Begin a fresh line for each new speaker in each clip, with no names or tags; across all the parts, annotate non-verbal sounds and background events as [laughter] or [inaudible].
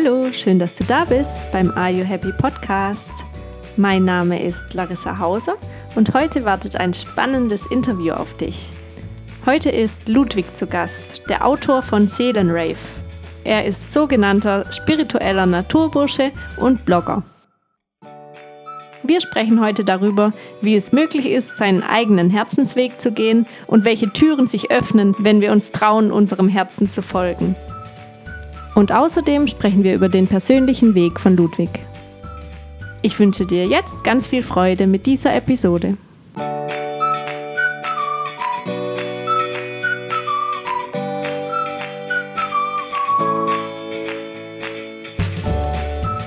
Hallo, schön, dass du da bist beim Are You Happy Podcast. Mein Name ist Larissa Hauser und heute wartet ein spannendes Interview auf dich. Heute ist Ludwig zu Gast, der Autor von Seelenrave. Er ist sogenannter spiritueller Naturbursche und Blogger. Wir sprechen heute darüber, wie es möglich ist, seinen eigenen Herzensweg zu gehen und welche Türen sich öffnen, wenn wir uns trauen, unserem Herzen zu folgen. Und außerdem sprechen wir über den persönlichen Weg von Ludwig. Ich wünsche dir jetzt ganz viel Freude mit dieser Episode.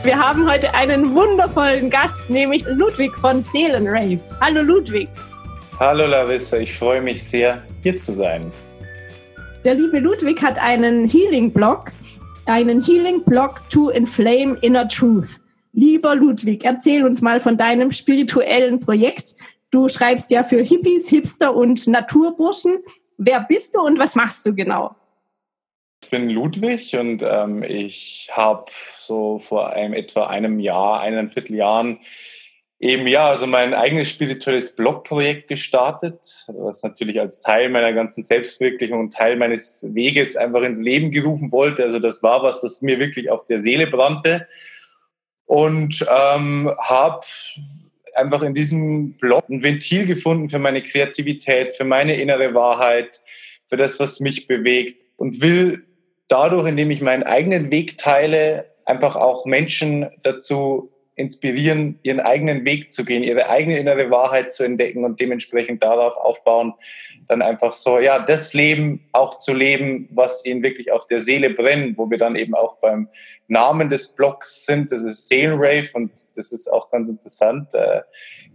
Wir haben heute einen wundervollen Gast, nämlich Ludwig von Seelenrave. Hallo Ludwig.
Hallo Larissa, ich freue mich sehr, hier zu sein.
Der liebe Ludwig hat einen Healing-Blog, einen Healing-Blog to Inflame Inner Truth. Lieber Ludwig, erzähl uns mal von deinem spirituellen Projekt. Du schreibst ja für Hippies, Hipster und Naturburschen. Wer bist du und was machst du genau?
Ich bin Ludwig und ähm, ich habe so vor einem, etwa einem Jahr, eineinviertel Jahren eben ja, also mein eigenes spirituelles Blogprojekt gestartet, was natürlich als Teil meiner ganzen Selbstverwirklichung und Teil meines Weges einfach ins Leben gerufen wollte. Also das war was, was mir wirklich auf der Seele brannte und ähm, habe einfach in diesem Blog ein Ventil gefunden für meine Kreativität, für meine innere Wahrheit, für das, was mich bewegt und will dadurch, indem ich meinen eigenen Weg teile, einfach auch Menschen dazu inspirieren, ihren eigenen Weg zu gehen, ihre eigene innere Wahrheit zu entdecken und dementsprechend darauf aufbauen, dann einfach so, ja, das Leben auch zu leben, was ihnen wirklich auf der Seele brennt, wo wir dann eben auch beim Namen des Blogs sind. Das ist Seelenrave und das ist auch ganz interessant. Äh,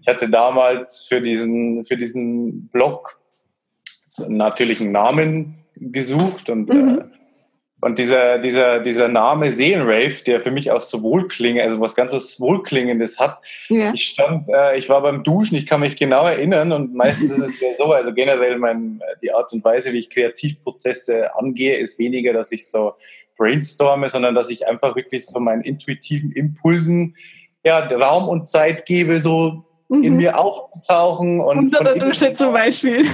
ich hatte damals für diesen, für diesen Blog natürlich einen Namen gesucht und mhm. Und dieser, dieser, dieser Name Seelenrave, der für mich auch so wohlklingend, also was ganz was Wohlklingendes hat. Ja. Ich stand, äh, ich war beim Duschen, ich kann mich genau erinnern und meistens ist es [laughs] so, also generell mein, die Art und Weise, wie ich Kreativprozesse angehe, ist weniger, dass ich so brainstorme, sondern dass ich einfach wirklich so meinen intuitiven Impulsen ja, Raum und Zeit gebe, so mhm. in mir aufzutauchen. Und
Unter der Dusche zum Beispiel.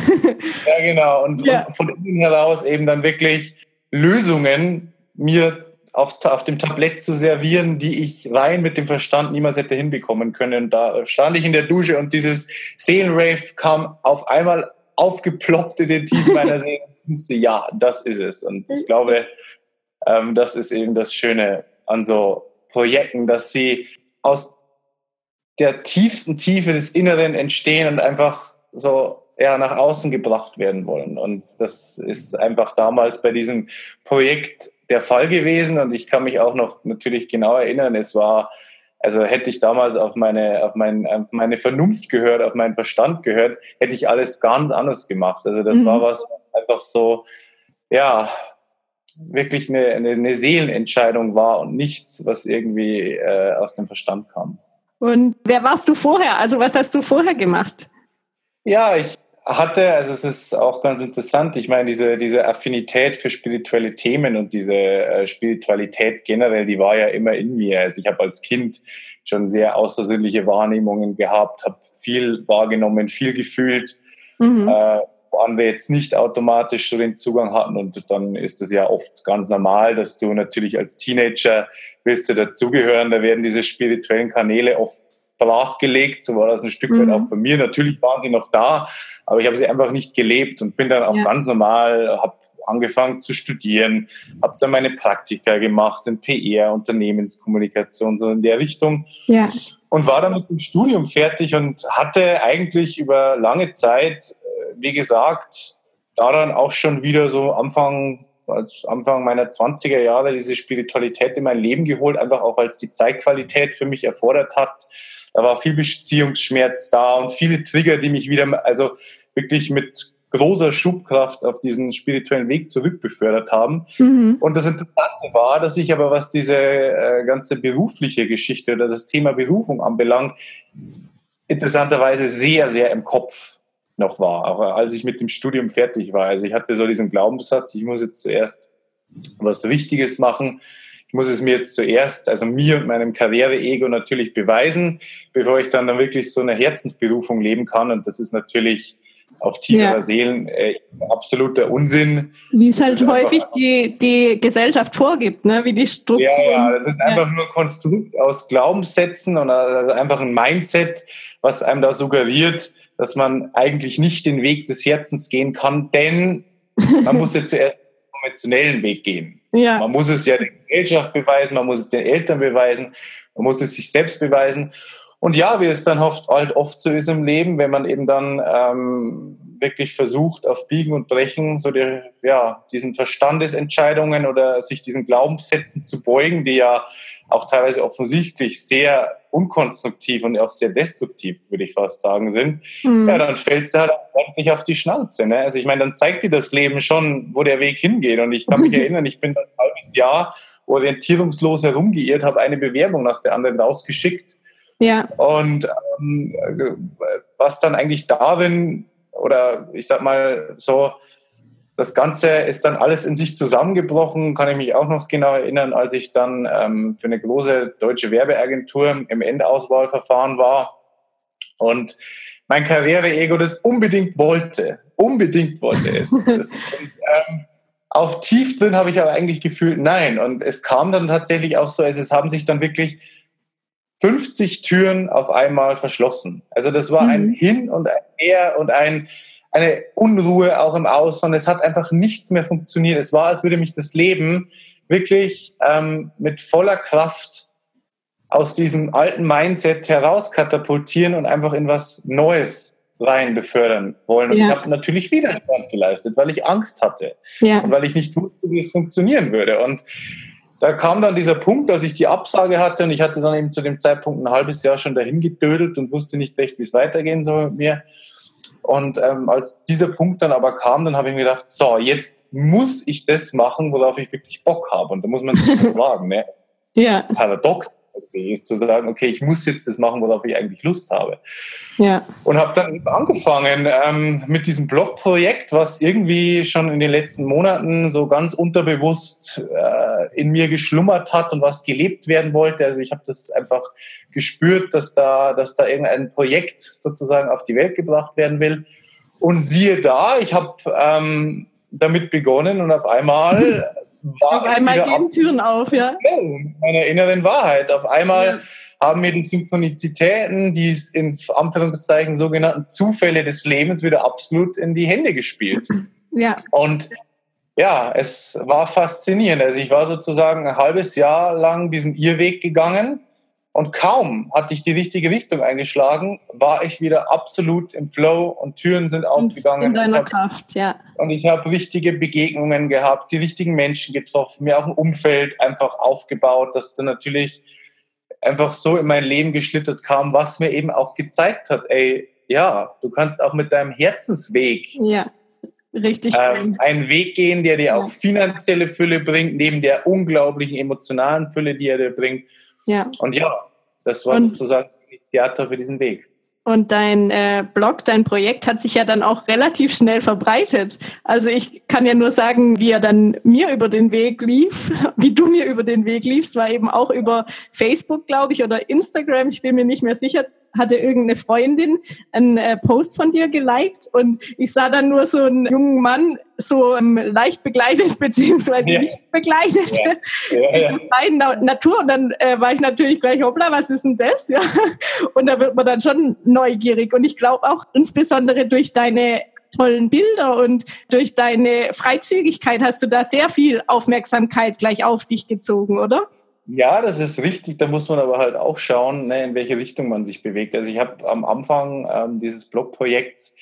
Ja, genau. Und, ja. und von innen heraus eben dann wirklich Lösungen mir aufs, auf dem Tablett zu servieren, die ich rein mit dem Verstand niemals hätte hinbekommen können. Da stand ich in der Dusche und dieses Seelenrave kam auf einmal aufgeploppt in den Tiefen meiner [laughs] Seele. ja, das ist es. Und ich glaube, ähm, das ist eben das Schöne an so Projekten, dass sie aus der tiefsten Tiefe des Inneren entstehen und einfach so ja, nach außen gebracht werden wollen. Und das ist einfach damals bei diesem Projekt der Fall gewesen. Und ich kann mich auch noch natürlich genau erinnern, es war, also hätte ich damals auf meine, auf, mein, auf meine Vernunft gehört, auf meinen Verstand gehört, hätte ich alles ganz anders gemacht. Also das mhm. war was einfach so, ja, wirklich eine, eine, Seelenentscheidung war und nichts, was irgendwie äh, aus dem Verstand kam.
Und wer warst du vorher? Also was hast du vorher gemacht?
Ja, ich hatte, also es ist auch ganz interessant, ich meine, diese, diese Affinität für spirituelle Themen und diese äh, Spiritualität generell, die war ja immer in mir. Also ich habe als Kind schon sehr außersinnliche Wahrnehmungen gehabt, habe viel wahrgenommen, viel gefühlt, mhm. äh, woran wir jetzt nicht automatisch so den Zugang hatten. Und dann ist es ja oft ganz normal, dass du natürlich als Teenager willst du dazugehören, da werden diese spirituellen Kanäle oft gelegt. So war das ein Stück weit mhm. auch bei mir. Natürlich waren sie noch da, aber ich habe sie einfach nicht gelebt und bin dann auch ja. ganz normal, habe angefangen zu studieren, habe dann meine Praktika gemacht in PR, Unternehmenskommunikation, so in der Richtung. Ja. Und war dann mit dem Studium fertig und hatte eigentlich über lange Zeit, äh, wie gesagt, daran auch schon wieder so Anfang als Anfang meiner 20er Jahre diese Spiritualität in mein Leben geholt, einfach auch als die Zeitqualität für mich erfordert hat. Da war viel Beziehungsschmerz da und viele Trigger, die mich wieder, also wirklich mit großer Schubkraft auf diesen spirituellen Weg zurückbefördert haben. Mhm. Und das Interessante war, dass ich aber, was diese äh, ganze berufliche Geschichte oder das Thema Berufung anbelangt, interessanterweise sehr, sehr im Kopf noch war, auch als ich mit dem Studium fertig war. Also ich hatte so diesen Glaubenssatz, ich muss jetzt zuerst was Richtiges machen, ich muss es mir jetzt zuerst, also mir und meinem Karriere-Ego natürlich beweisen, bevor ich dann, dann wirklich so eine Herzensberufung leben kann. Und das ist natürlich auf tieferer ja. Seelen äh, absoluter Unsinn.
Wie es halt häufig die, die Gesellschaft vorgibt, ne? wie die Struktur.
Ja, ja, das ist ja. einfach nur ein Konstrukt aus Glaubenssätzen und also einfach ein Mindset, was einem da suggeriert, dass man eigentlich nicht den Weg des Herzens gehen kann, denn man muss ja zuerst den konventionellen Weg gehen. Ja. Man muss es ja der Gesellschaft beweisen, man muss es den Eltern beweisen, man muss es sich selbst beweisen. Und ja, wie es dann oft, halt oft so ist im Leben, wenn man eben dann ähm, wirklich versucht, auf Biegen und Brechen so die, ja, diesen Verstandesentscheidungen oder sich diesen Glaubenssätzen zu beugen, die ja auch teilweise offensichtlich sehr unkonstruktiv und auch sehr destruktiv, würde ich fast sagen, sind, mhm. ja, dann fällst du halt ordentlich auf die Schnauze. Ne? Also ich meine, dann zeigt dir das Leben schon, wo der Weg hingeht. Und ich kann mich [laughs] erinnern, ich bin ein halbes Jahr orientierungslos herumgeirrt, habe eine Bewerbung nach der anderen rausgeschickt ja. Und ähm, was dann eigentlich darin, oder ich sag mal so, das Ganze ist dann alles in sich zusammengebrochen, kann ich mich auch noch genau erinnern, als ich dann ähm, für eine große deutsche Werbeagentur im Endauswahlverfahren war und mein Karriere-Ego das unbedingt wollte, unbedingt wollte es. [laughs] das, und, ähm, auf tief drin habe ich aber eigentlich gefühlt, nein. Und es kam dann tatsächlich auch so, also es haben sich dann wirklich 50 Türen auf einmal verschlossen. Also das war ein mhm. Hin und ein Her und ein, eine Unruhe auch im Außen. Es hat einfach nichts mehr funktioniert. Es war, als würde mich das Leben wirklich ähm, mit voller Kraft aus diesem alten Mindset herauskatapultieren und einfach in was Neues rein befördern wollen. Und ja. ich habe natürlich Widerstand geleistet, weil ich Angst hatte ja. und weil ich nicht wusste, wie es funktionieren würde. Und da kam dann dieser Punkt, als ich die Absage hatte und ich hatte dann eben zu dem Zeitpunkt ein halbes Jahr schon dahin gedödelt und wusste nicht recht, wie es weitergehen soll mit mir. Und ähm, als dieser Punkt dann aber kam, dann habe ich mir gedacht, so, jetzt muss ich das machen, worauf ich wirklich Bock habe. Und da muss man sich [laughs] fragen, ne? Ja. Paradox ist, zu sagen, okay, ich muss jetzt das machen, worauf ich eigentlich Lust habe. Ja. Und habe dann angefangen ähm, mit diesem Blogprojekt, was irgendwie schon in den letzten Monaten so ganz unterbewusst äh, in mir geschlummert hat und was gelebt werden wollte. Also ich habe das einfach gespürt, dass da, dass da irgendein Projekt sozusagen auf die Welt gebracht werden will. Und siehe da, ich habe ähm, damit begonnen und auf einmal [laughs]
auf einmal gehen Türen auf, ja.
Meiner inneren Wahrheit. Auf einmal ja. haben mir die Synchronizitäten, die in Anführungszeichen sogenannten Zufälle des Lebens wieder absolut in die Hände gespielt. Ja. Und ja, es war faszinierend. Also ich war sozusagen ein halbes Jahr lang diesen Irrweg gegangen und kaum hatte ich die richtige Richtung eingeschlagen, war ich wieder absolut im Flow und Türen sind aufgegangen.
In deiner hab, Kraft, ja.
Und ich habe richtige Begegnungen gehabt, die richtigen Menschen getroffen, mir auch ein Umfeld einfach aufgebaut, das dann natürlich einfach so in mein Leben geschlittert kam, was mir eben auch gezeigt hat, ey, ja, du kannst auch mit deinem Herzensweg
ja, richtig
ähm, einen Weg gehen, der dir ja. auch finanzielle Fülle bringt, neben der unglaublichen emotionalen Fülle, die er dir bringt ja. Und ja, das war und, sozusagen Theater für diesen Weg.
Und dein äh, Blog, dein Projekt hat sich ja dann auch relativ schnell verbreitet. Also ich kann ja nur sagen, wie er dann mir über den Weg lief, [laughs] wie du mir über den Weg liefst, war eben auch über Facebook, glaube ich, oder Instagram. Ich bin mir nicht mehr sicher hatte irgendeine Freundin einen äh, Post von dir geliked und ich sah dann nur so einen jungen Mann so ähm, leicht begleitet [laughs] beziehungsweise ja. nicht begleitet ja. Ja, [laughs] in der Natur und dann äh, war ich natürlich gleich hoppla was ist denn das [laughs] ja und da wird man dann schon neugierig und ich glaube auch insbesondere durch deine tollen Bilder und durch deine Freizügigkeit hast du da sehr viel Aufmerksamkeit gleich auf dich gezogen, oder?
Ja, das ist richtig. Da muss man aber halt auch schauen, ne, in welche Richtung man sich bewegt. Also ich habe am Anfang ähm, dieses Blogprojekts,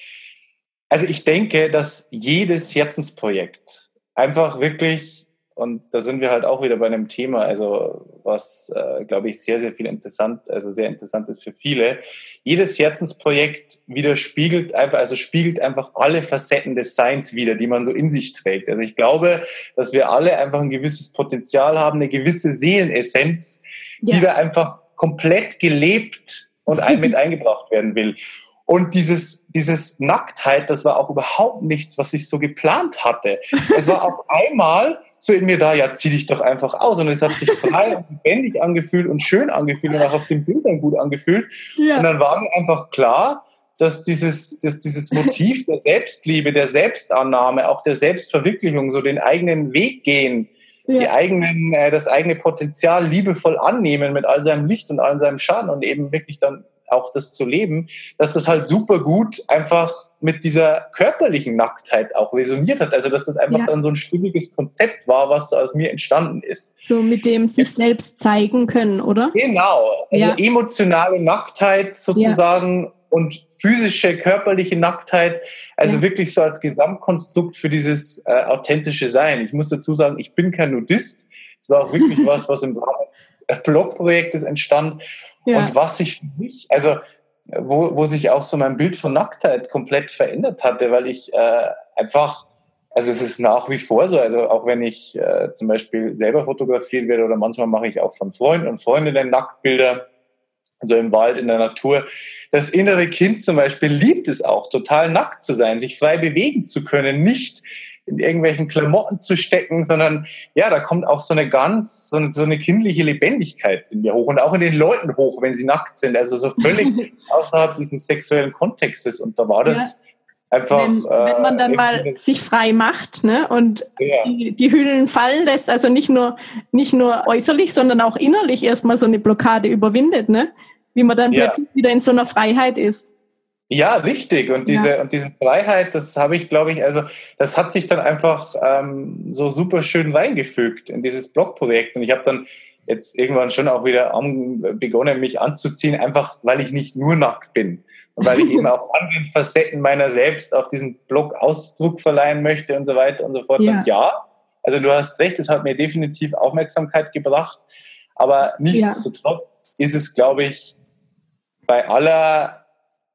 also ich denke, dass jedes Herzensprojekt einfach wirklich und da sind wir halt auch wieder bei einem Thema, also was, äh, glaube ich, sehr, sehr viel interessant, also sehr interessant ist für viele. Jedes Herzensprojekt widerspiegelt einfach, also spiegelt einfach alle Facetten des Seins wieder, die man so in sich trägt. Also ich glaube, dass wir alle einfach ein gewisses Potenzial haben, eine gewisse Seelenessenz, ja. die da einfach komplett gelebt und ein, mit [laughs] eingebracht werden will. Und dieses, dieses Nacktheit, das war auch überhaupt nichts, was ich so geplant hatte. Es war auf einmal so in mir da, ja, zieh dich doch einfach aus. Und es hat sich [laughs] frei und lebendig angefühlt und schön angefühlt und auch auf den Bildern gut angefühlt. Ja. Und dann war mir einfach klar, dass dieses, dass dieses Motiv der Selbstliebe, der Selbstannahme, auch der Selbstverwirklichung, so den eigenen Weg gehen, ja. die eigenen, äh, das eigene Potenzial liebevoll annehmen mit all seinem Licht und all seinem Schaden und eben wirklich dann auch das zu leben, dass das halt super gut einfach mit dieser körperlichen Nacktheit auch resoniert hat. Also dass das einfach ja. dann so ein stimmiges Konzept war, was so aus mir entstanden ist.
So mit dem sich selbst zeigen können, oder?
Genau. Also ja. emotionale Nacktheit sozusagen ja. und physische, körperliche Nacktheit, also wirklich so als Gesamtkonstrukt für dieses äh, authentische Sein. Ich muss dazu sagen, ich bin kein Nudist. Es war auch wirklich [laughs] was, was im Rahmen [laughs] Blogprojektes entstand ja. Und was sich für mich, also wo, wo sich auch so mein Bild von Nacktheit komplett verändert hatte, weil ich äh, einfach, also es ist nach wie vor so, also auch wenn ich äh, zum Beispiel selber fotografiert werde oder manchmal mache ich auch von Freunden und Freundinnen Nacktbilder, also im Wald, in der Natur. Das innere Kind zum Beispiel liebt es auch, total nackt zu sein, sich frei bewegen zu können, nicht in irgendwelchen Klamotten zu stecken, sondern ja, da kommt auch so eine ganz, so eine, so eine kindliche Lebendigkeit in mir hoch und auch in den Leuten hoch, wenn sie nackt sind. Also so völlig [laughs] außerhalb dieses sexuellen Kontextes. Und da war das. Ja. Einfach,
wenn, wenn, man dann äh, mal sich frei macht ne, und ja. die, die Hüllen fallen lässt, also nicht nur, nicht nur äußerlich, sondern auch innerlich erstmal so eine Blockade überwindet, ne? wie man dann ja. plötzlich wieder in so einer Freiheit ist.
Ja, richtig. Und diese, ja. und diese Freiheit, das habe ich, glaube ich, also das hat sich dann einfach ähm, so super schön reingefügt in dieses Blogprojekt. Und ich habe dann jetzt irgendwann schon auch wieder begonnen, mich anzuziehen, einfach weil ich nicht nur nackt bin. Und weil ich eben [laughs] auch anderen Facetten meiner selbst auf diesem Blog Ausdruck verleihen möchte und so weiter und so fort. Ja. Und ja, also du hast recht, es hat mir definitiv Aufmerksamkeit gebracht. Aber nichtsdestotrotz ja. ist es, glaube ich, bei aller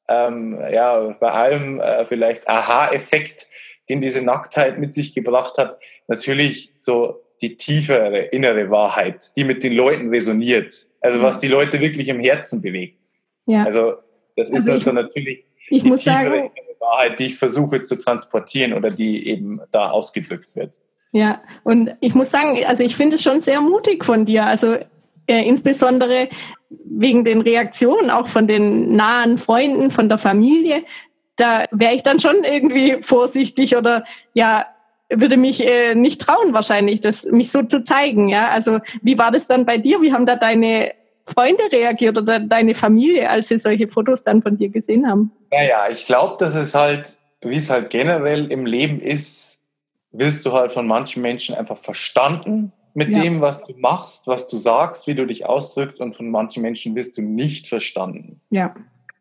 ähm, ja, bei allem äh, vielleicht Aha-Effekt, den diese Nacktheit mit sich gebracht hat, natürlich so die tiefere innere Wahrheit, die mit den Leuten resoniert. Also was die Leute wirklich im Herzen bewegt. Ja. Also das ist also ich, natürlich
ich die muss sagen,
Wahrheit, die ich versuche zu transportieren oder die eben da ausgedrückt wird.
Ja, und ich muss sagen, also ich finde es schon sehr mutig von dir. Also äh, insbesondere wegen den Reaktionen auch von den nahen Freunden, von der Familie, da wäre ich dann schon irgendwie vorsichtig oder ja, würde mich äh, nicht trauen wahrscheinlich, das mich so zu zeigen. Ja, also wie war das dann bei dir? Wie haben da deine Freunde reagiert oder deine Familie, als sie solche Fotos dann von dir gesehen haben?
Naja, ich glaube, dass es halt, wie es halt generell im Leben ist, wirst du halt von manchen Menschen einfach verstanden mit ja. dem, was du machst, was du sagst, wie du dich ausdrückst und von manchen Menschen wirst du nicht verstanden.
Ja.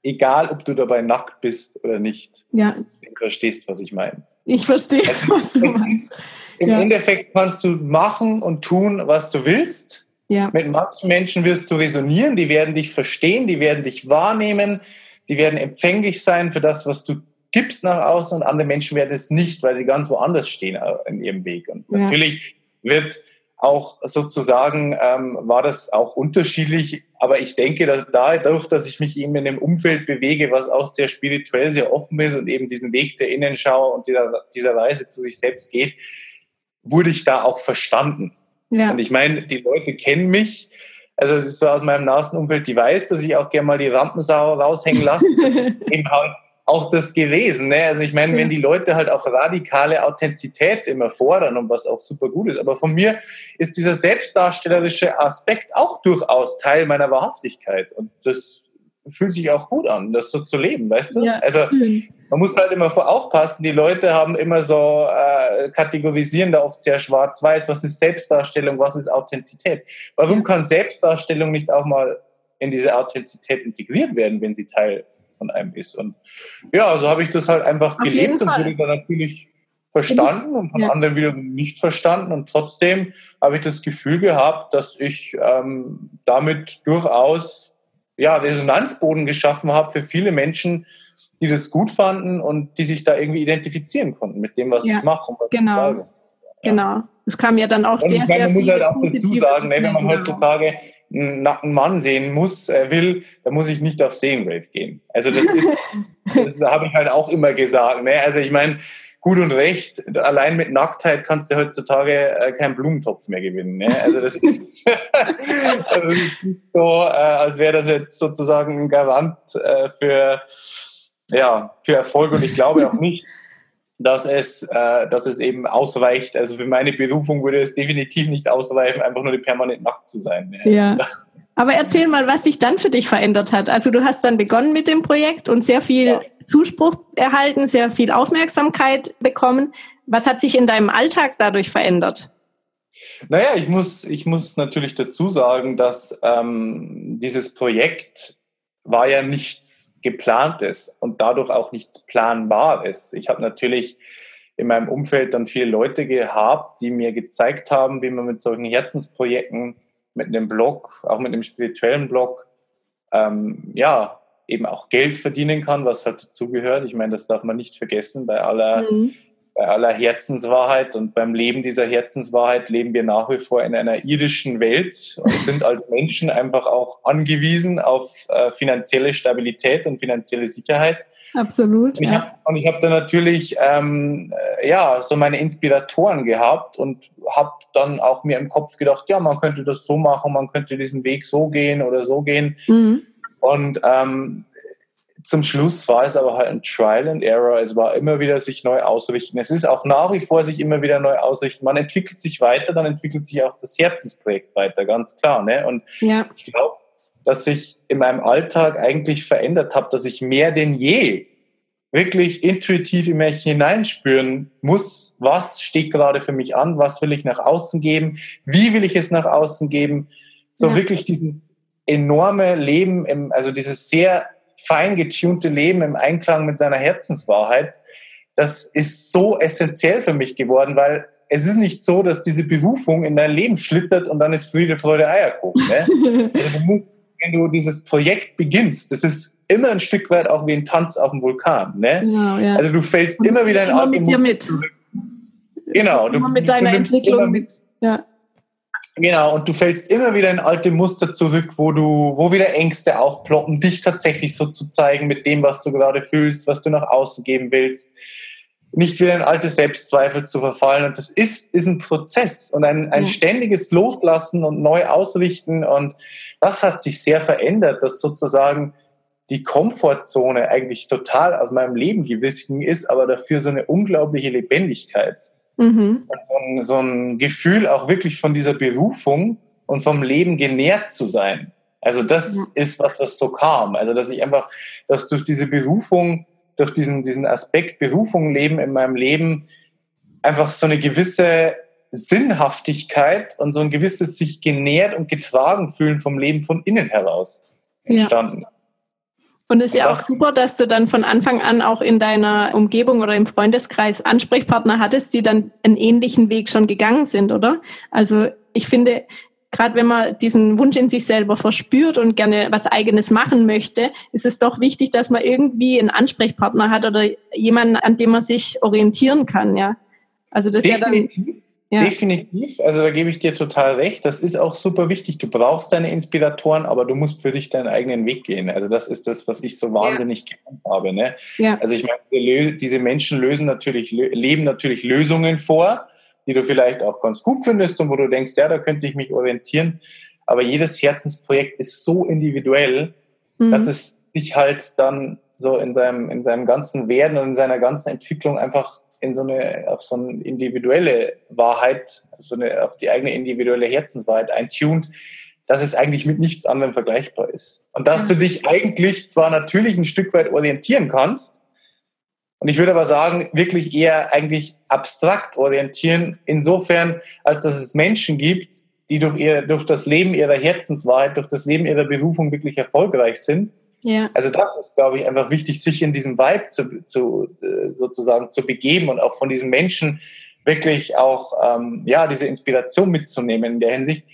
Egal, ob du dabei nackt bist oder nicht.
Ja.
Du verstehst, was ich meine.
Ich verstehe, also, was du meinst.
Im ja. Endeffekt kannst du machen und tun, was du willst. Ja. Mit manchen Menschen wirst du resonieren, die werden dich verstehen, die werden dich wahrnehmen, die werden empfänglich sein für das, was du gibst nach außen und andere Menschen werden es nicht, weil sie ganz woanders stehen in ihrem Weg. Und ja. natürlich wird auch sozusagen ähm, war das auch unterschiedlich. Aber ich denke, dass dadurch, dass ich mich eben in einem Umfeld bewege, was auch sehr spirituell, sehr offen ist und eben diesen Weg der Innenschau und dieser, dieser Reise zu sich selbst geht, wurde ich da auch verstanden. Ja. Und ich meine, die Leute kennen mich. Also so aus meinem nahen Umfeld, die weiß, dass ich auch gerne mal die Rampensau raushängen lasse. [laughs] eben halt auch das gewesen. Ne? Also ich meine, wenn die Leute halt auch radikale Authentizität immer fordern und was auch super gut ist, aber von mir ist dieser selbstdarstellerische Aspekt auch durchaus Teil meiner Wahrhaftigkeit und das fühlt sich auch gut an, das so zu leben, weißt du? Ja. Also man muss halt immer aufpassen, die Leute haben immer so, äh, kategorisieren da oft sehr schwarz-weiß, was ist Selbstdarstellung, was ist Authentizität. Warum kann Selbstdarstellung nicht auch mal in diese Authentizität integriert werden, wenn sie Teil von einem ist. Und ja, so habe ich das halt einfach Auf gelebt und wurde dann natürlich verstanden und von ja. anderen wieder nicht verstanden. Und trotzdem habe ich das Gefühl gehabt, dass ich ähm, damit durchaus ja, Resonanzboden geschaffen habe für viele Menschen, die das gut fanden und die sich da irgendwie identifizieren konnten mit dem, was ja, ich mache.
genau. Genau. Es kam ja dann auch
und
sehr,
meine,
sehr
man muss halt auch dazu sagen, ne, wenn man heutzutage einen nackten Mann sehen muss, äh, will, dann muss ich nicht auf Seengrave gehen. Also das ist, [laughs] das habe ich halt auch immer gesagt. Ne? Also ich meine, gut und recht, allein mit Nacktheit kannst du heutzutage äh, keinen Blumentopf mehr gewinnen. Ne? Also das ist, also [laughs] das ist so, äh, als wäre das jetzt sozusagen ein Garant äh, für, ja, für Erfolg. Und ich glaube auch nicht, dass es, äh, dass es eben ausreicht. Also für meine Berufung würde es definitiv nicht ausreichen, einfach nur permanent nackt zu sein.
Ja. Aber erzähl mal, was sich dann für dich verändert hat. Also du hast dann begonnen mit dem Projekt und sehr viel ja. Zuspruch erhalten, sehr viel Aufmerksamkeit bekommen. Was hat sich in deinem Alltag dadurch verändert?
Naja, ich muss, ich muss natürlich dazu sagen, dass ähm, dieses Projekt war ja nichts geplantes und dadurch auch nichts planbares. Ich habe natürlich in meinem Umfeld dann viele Leute gehabt, die mir gezeigt haben, wie man mit solchen Herzensprojekten mit einem Blog, auch mit einem spirituellen Blog, ähm, ja, eben auch Geld verdienen kann, was halt dazugehört. Ich meine, das darf man nicht vergessen bei aller, mhm. Bei aller Herzenswahrheit und beim Leben dieser Herzenswahrheit leben wir nach wie vor in einer irdischen Welt und sind als Menschen einfach auch angewiesen auf äh, finanzielle Stabilität und finanzielle Sicherheit.
Absolut.
Und ich habe hab da natürlich ähm, äh, ja so meine Inspiratoren gehabt und habe dann auch mir im Kopf gedacht, ja, man könnte das so machen, man könnte diesen Weg so gehen oder so gehen. Mhm. Und ähm, zum Schluss war es aber halt ein Trial and Error. Es war immer wieder sich neu ausrichten. Es ist auch nach wie vor sich immer wieder neu ausrichten. Man entwickelt sich weiter, dann entwickelt sich auch das Herzensprojekt weiter, ganz klar. Ne? Und ja. ich glaube, dass ich in meinem Alltag eigentlich verändert habe, dass ich mehr denn je wirklich intuitiv in mich hineinspüren muss, was steht gerade für mich an, was will ich nach außen geben, wie will ich es nach außen geben. So ja. wirklich dieses enorme Leben, im, also dieses sehr fein getunte Leben im Einklang mit seiner Herzenswahrheit, das ist so essentiell für mich geworden, weil es ist nicht so, dass diese Berufung in dein Leben schlittert und dann ist Friede, Freude, Eierkuchen. Ne? [laughs] also wenn du dieses Projekt beginnst, das ist immer ein Stück weit auch wie ein Tanz auf dem Vulkan. Ne? Genau, ja. Also du fällst immer wieder in
immer mit dir mit.
Genau, du,
mit deiner Entwicklung mit. Ja.
Genau, und du fällst immer wieder in alte Muster zurück, wo du, wo wieder Ängste aufploppen, dich tatsächlich so zu zeigen mit dem, was du gerade fühlst, was du nach außen geben willst. Nicht wieder in alte Selbstzweifel zu verfallen. Und das ist, ist ein Prozess und ein, ein ständiges Loslassen und neu ausrichten. Und das hat sich sehr verändert, dass sozusagen die Komfortzone eigentlich total aus meinem Leben gewichen ist, aber dafür so eine unglaubliche Lebendigkeit. Mhm. So, ein, so ein Gefühl auch wirklich von dieser Berufung und vom Leben genährt zu sein. Also das ja. ist was, was so kam. Also dass ich einfach, dass durch diese Berufung, durch diesen, diesen Aspekt Berufung leben in meinem Leben, einfach so eine gewisse Sinnhaftigkeit und so ein gewisses sich genährt und getragen fühlen vom Leben von innen heraus entstanden. Ja.
Und es ist ja auch super, dass du dann von Anfang an auch in deiner Umgebung oder im Freundeskreis Ansprechpartner hattest, die dann einen ähnlichen Weg schon gegangen sind, oder? Also ich finde, gerade wenn man diesen Wunsch in sich selber verspürt und gerne was eigenes machen möchte, ist es doch wichtig, dass man irgendwie einen Ansprechpartner hat oder jemanden, an dem man sich orientieren kann, ja. Also das
Definitiv.
ist ja dann
ja. Definitiv, also da gebe ich dir total recht. Das ist auch super wichtig. Du brauchst deine Inspiratoren, aber du musst für dich deinen eigenen Weg gehen. Also das ist das, was ich so wahnsinnig ja. gelernt habe. Ne? Ja. Also ich meine, diese Menschen lösen natürlich, leben natürlich Lösungen vor, die du vielleicht auch ganz gut findest und wo du denkst, ja, da könnte ich mich orientieren. Aber jedes Herzensprojekt ist so individuell, mhm. dass es sich halt dann so in seinem, in seinem ganzen Werden und in seiner ganzen Entwicklung einfach in so eine, auf so eine individuelle Wahrheit, so eine, auf die eigene individuelle Herzenswahrheit eintunt, dass es eigentlich mit nichts anderem vergleichbar ist. Und dass du dich eigentlich zwar natürlich ein Stück weit orientieren kannst, und ich würde aber sagen, wirklich eher eigentlich abstrakt orientieren, insofern, als dass es Menschen gibt, die durch, ihr, durch das Leben ihrer Herzenswahrheit, durch das Leben ihrer Berufung wirklich erfolgreich sind ja. Also das ist, glaube ich, einfach wichtig, sich in diesem Vibe zu, zu, äh, sozusagen zu begeben und auch von diesen Menschen wirklich auch ähm, ja diese Inspiration mitzunehmen in der Hinsicht.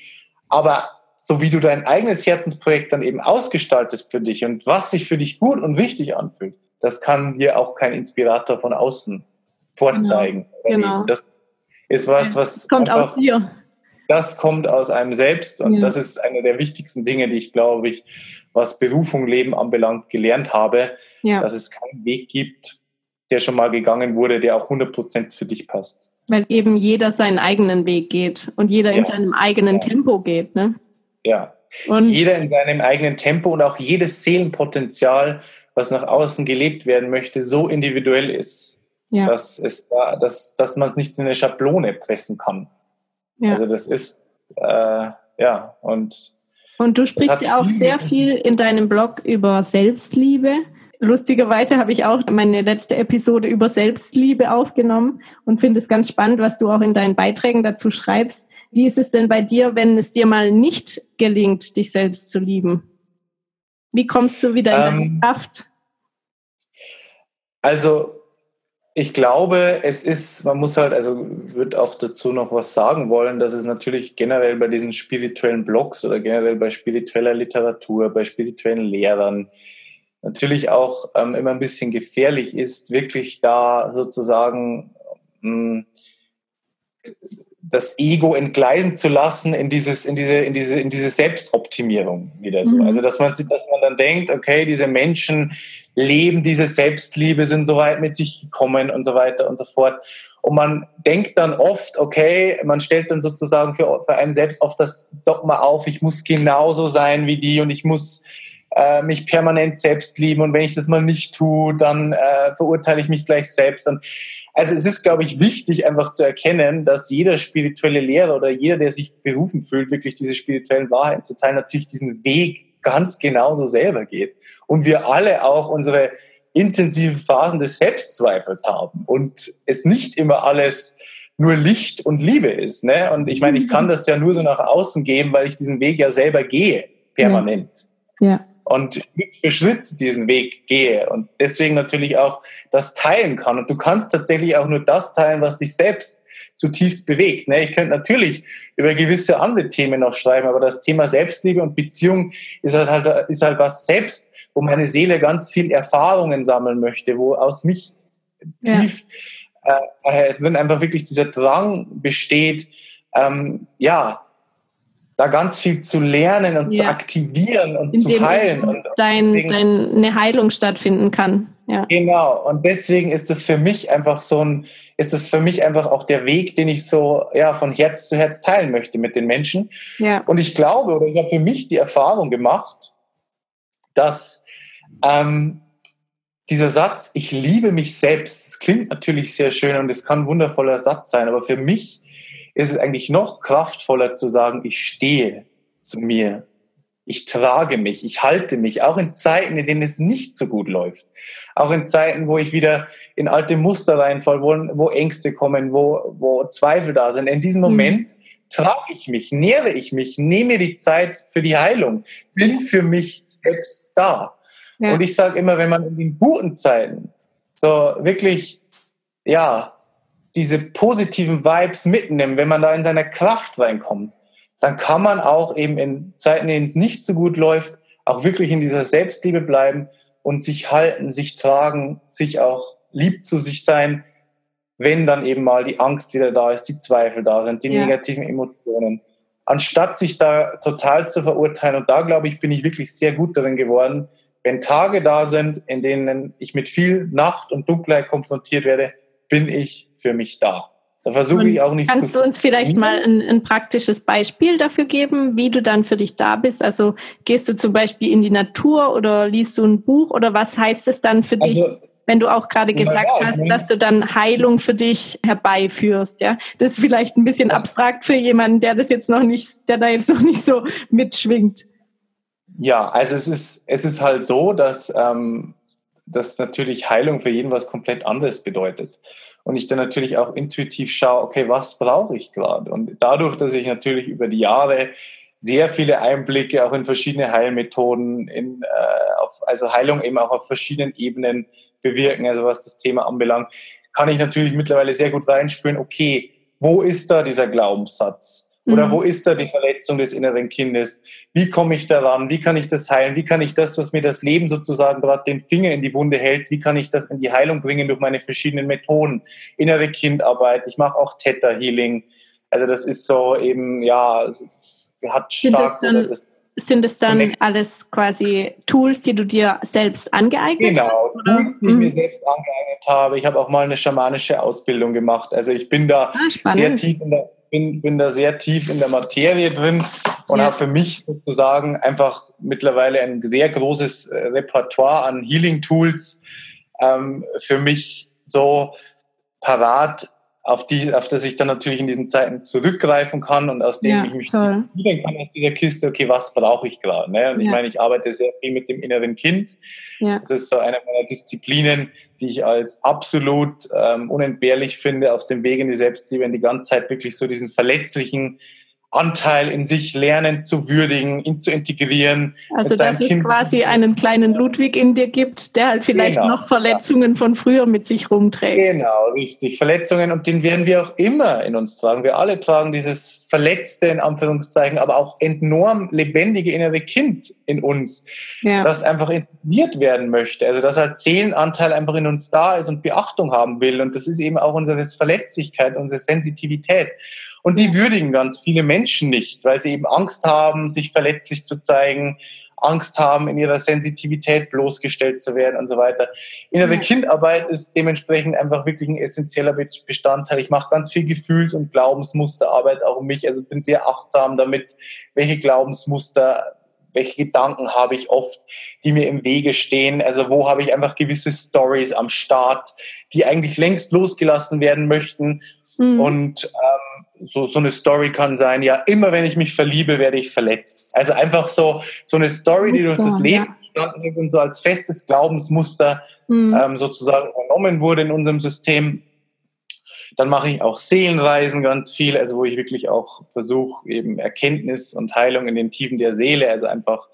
Aber so wie du dein eigenes Herzensprojekt dann eben ausgestaltest für dich und was sich für dich gut und wichtig anfühlt, das kann dir auch kein Inspirator von außen vorzeigen.
Genau. genau.
Das, ist was, was.
kommt einfach, aus dir.
Das kommt aus einem selbst und ja. das ist eine der wichtigsten Dinge, die ich, glaube ich, was Berufung, Leben anbelangt, gelernt habe, ja. dass es keinen Weg gibt, der schon mal gegangen wurde, der auch 100% für dich passt.
Weil eben jeder seinen eigenen Weg geht und jeder ja. in seinem eigenen. Tempo geht, ne?
Ja. Und jeder in seinem eigenen Tempo und auch jedes Seelenpotenzial, was nach außen gelebt werden möchte, so individuell ist, dass, es da, dass, dass man es nicht in eine Schablone pressen kann. Ja. Also das ist, äh, ja, und
und du sprichst ja auch sehr viel in deinem Blog über Selbstliebe. Lustigerweise habe ich auch meine letzte Episode über Selbstliebe aufgenommen und finde es ganz spannend, was du auch in deinen Beiträgen dazu schreibst. Wie ist es denn bei dir, wenn es dir mal nicht gelingt, dich selbst zu lieben? Wie kommst du wieder in deine ähm, Kraft?
Also ich glaube, es ist, man muss halt, also würde auch dazu noch was sagen wollen, dass es natürlich generell bei diesen spirituellen Blogs oder generell bei spiritueller Literatur, bei spirituellen Lehrern natürlich auch ähm, immer ein bisschen gefährlich ist, wirklich da sozusagen mh, hm, das Ego entgleisen zu lassen in dieses, in diese, in diese, in diese Selbstoptimierung wieder so. Mhm. Also dass man, dass man dann denkt, okay, diese Menschen leben diese Selbstliebe, sind so weit mit sich gekommen und so weiter und so fort. Und man denkt dann oft, okay, man stellt dann sozusagen für, für einen selbst oft das Dogma auf, ich muss genauso sein wie die und ich muss äh, mich permanent selbst lieben und wenn ich das mal nicht tue, dann äh, verurteile ich mich gleich selbst. Und also es ist, glaube ich, wichtig, einfach zu erkennen, dass jeder spirituelle Lehrer oder jeder, der sich berufen fühlt, wirklich diese spirituellen Wahrheiten zu teilen, natürlich diesen Weg ganz genauso selber geht. Und wir alle auch unsere intensiven Phasen des Selbstzweifels haben und es nicht immer alles nur Licht und Liebe ist. Ne? Und ich meine, ich kann das ja nur so nach außen geben, weil ich diesen Weg ja selber gehe, permanent. Ja. ja und Schritt für Schritt diesen Weg gehe und deswegen natürlich auch das teilen kann. Und du kannst tatsächlich auch nur das teilen, was dich selbst zutiefst bewegt. Ne? Ich könnte natürlich über gewisse andere Themen noch schreiben, aber das Thema Selbstliebe und Beziehung ist halt, halt, ist halt was selbst, wo meine Seele ganz viel Erfahrungen sammeln möchte, wo aus mich ja. tief äh, drin einfach wirklich dieser Drang besteht, ähm, ja, da ganz viel zu lernen und ja. zu aktivieren und In zu heilen. Und [laughs]
dein, deswegen, deine Heilung stattfinden kann.
Ja. Genau. Und deswegen ist es für mich einfach so ein, ist es für mich einfach auch der Weg, den ich so ja, von Herz zu Herz teilen möchte mit den Menschen. Ja. Und ich glaube, oder ich habe für mich die Erfahrung gemacht, dass ähm, dieser Satz, ich liebe mich selbst, klingt natürlich sehr schön und es kann ein wundervoller Satz sein, aber für mich ist es eigentlich noch kraftvoller zu sagen, ich stehe zu mir. Ich trage mich, ich halte mich, auch in Zeiten, in denen es nicht so gut läuft. Auch in Zeiten, wo ich wieder in alte Muster reinfall, wo, wo Ängste kommen, wo, wo Zweifel da sind. In diesem mhm. Moment trage ich mich, nähere ich mich, nehme die Zeit für die Heilung, bin für mich selbst da. Ja. Und ich sage immer, wenn man in den guten Zeiten so wirklich, ja, diese positiven Vibes mitnehmen, wenn man da in seiner Kraft reinkommt, dann kann man auch eben in Zeiten, in denen es nicht so gut läuft, auch wirklich in dieser Selbstliebe bleiben und sich halten, sich tragen, sich auch lieb zu sich sein, wenn dann eben mal die Angst wieder da ist, die Zweifel da sind, die ja. negativen Emotionen. Anstatt sich da total zu verurteilen, und da glaube ich, bin ich wirklich sehr gut darin geworden, wenn Tage da sind, in denen ich mit viel Nacht und Dunkelheit konfrontiert werde, bin ich für mich da. Da versuche ich auch nicht
Kannst du uns vielleicht mal ein, ein, praktisches Beispiel dafür geben, wie du dann für dich da bist? Also gehst du zum Beispiel in die Natur oder liest du ein Buch oder was heißt es dann für dich? Also, wenn du auch gerade gesagt ja, hast, dass du dann Heilung für dich herbeiführst, ja. Das ist vielleicht ein bisschen abstrakt für jemanden, der das jetzt noch nicht, der da jetzt noch nicht so mitschwingt.
Ja, also es ist, es ist halt so, dass ähm, dass natürlich Heilung für jeden was komplett anderes bedeutet. Und ich dann natürlich auch intuitiv schaue, okay, was brauche ich gerade? Und dadurch, dass ich natürlich über die Jahre sehr viele Einblicke auch in verschiedene Heilmethoden, in, äh, auf, also Heilung eben auch auf verschiedenen Ebenen bewirken, also was das Thema anbelangt, kann ich natürlich mittlerweile sehr gut reinspüren, okay, wo ist da dieser Glaubenssatz? Oder mhm. wo ist da die Verletzung des inneren Kindes? Wie komme ich daran? Wie kann ich das heilen? Wie kann ich das, was mir das Leben sozusagen gerade den Finger in die Wunde hält, wie kann ich das in die Heilung bringen durch meine verschiedenen Methoden? Innere Kindarbeit, ich mache auch Theta Healing. Also das ist so eben, ja, es hat stark...
Sind es dann alles quasi Tools, die du dir selbst angeeignet
genau, hast? Genau, Tools, die ich mir mhm. selbst angeeignet habe. Ich habe auch mal eine schamanische Ausbildung gemacht. Also ich bin da ah, sehr tief in der bin, bin da sehr tief in der Materie drin und ja. habe für mich sozusagen einfach mittlerweile ein sehr großes äh, Repertoire an Healing-Tools ähm, für mich so parat, auf, die, auf das ich dann natürlich in diesen Zeiten zurückgreifen kann und aus dem ja, ich mich spielen kann aus dieser Kiste, okay, was brauche ich gerade? Ne? Und ja. ich meine, ich arbeite sehr viel mit dem inneren Kind. Ja. Das ist so eine meiner Disziplinen, die ich als absolut ähm, unentbehrlich finde auf dem Weg in die Selbstliebe, in die ganze Zeit wirklich so diesen verletzlichen Anteil in sich lernen zu würdigen, ihn zu integrieren.
Also dass es kind quasi einen kleinen Ludwig in dir gibt, der halt vielleicht genau, noch Verletzungen von früher mit sich rumträgt.
Genau, richtig. Verletzungen und den werden wir auch immer in uns tragen. Wir alle tragen dieses verletzte, in Anführungszeichen, aber auch enorm lebendige innere Kind in uns, ja. das einfach integriert werden möchte. Also dass halt Seelenanteil einfach in uns da ist und Beachtung haben will. Und das ist eben auch unsere Verletzlichkeit, unsere Sensitivität. Und die würdigen ganz viele Menschen nicht, weil sie eben Angst haben, sich verletzlich zu zeigen, Angst haben, in ihrer Sensitivität bloßgestellt zu werden und so weiter. Innere ja. Kindarbeit ist dementsprechend einfach wirklich ein essentieller Bestandteil. Ich mache ganz viel Gefühls- und Glaubensmusterarbeit auch um mich. Also bin sehr achtsam damit, welche Glaubensmuster welche Gedanken habe ich oft, die mir im Wege stehen? Also wo habe ich einfach gewisse Stories am Start, die eigentlich längst losgelassen werden möchten Mhm. Und ähm, so, so eine Story kann sein, ja, immer wenn ich mich verliebe, werde ich verletzt. Also einfach so, so eine Story, die durch das Leben entstanden ist und so als festes Glaubensmuster mhm. ähm, sozusagen übernommen wurde in unserem System. Dann mache ich auch Seelenreisen ganz viel, also wo ich wirklich auch versuche, eben Erkenntnis und Heilung in den Tiefen der Seele, also einfach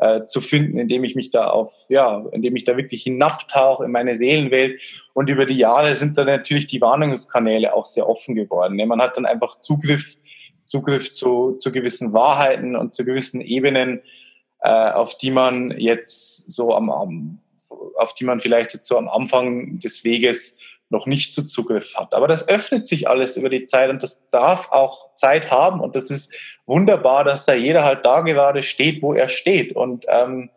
äh, zu finden, indem ich mich da auf, ja, indem ich da wirklich hinabtauche in meine Seelenwelt. Und über die Jahre sind dann natürlich die Warnungskanäle auch sehr offen geworden. Ne? Man hat dann einfach Zugriff, Zugriff zu, zu gewissen Wahrheiten und zu gewissen Ebenen, äh, auf die man jetzt so am, am auf die man vielleicht jetzt so am Anfang des Weges noch nicht so Zugriff hat. Aber das öffnet sich alles über die Zeit und das darf auch Zeit haben und das ist wunderbar, dass da jeder halt da gerade steht, wo er steht und ähm,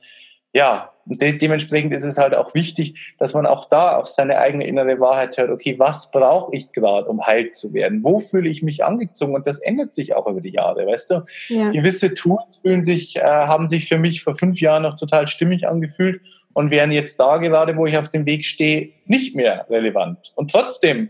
ja, und de dementsprechend ist es halt auch wichtig, dass man auch da auf seine eigene innere Wahrheit hört. Okay, was brauche ich gerade, um heil zu werden? Wo fühle ich mich angezogen? Und das ändert sich auch über die Jahre, weißt du? Ja. Gewisse Tools fühlen sich, äh, haben sich für mich vor fünf Jahren noch total stimmig angefühlt und wären jetzt da gerade, wo ich auf dem Weg stehe, nicht mehr relevant. Und trotzdem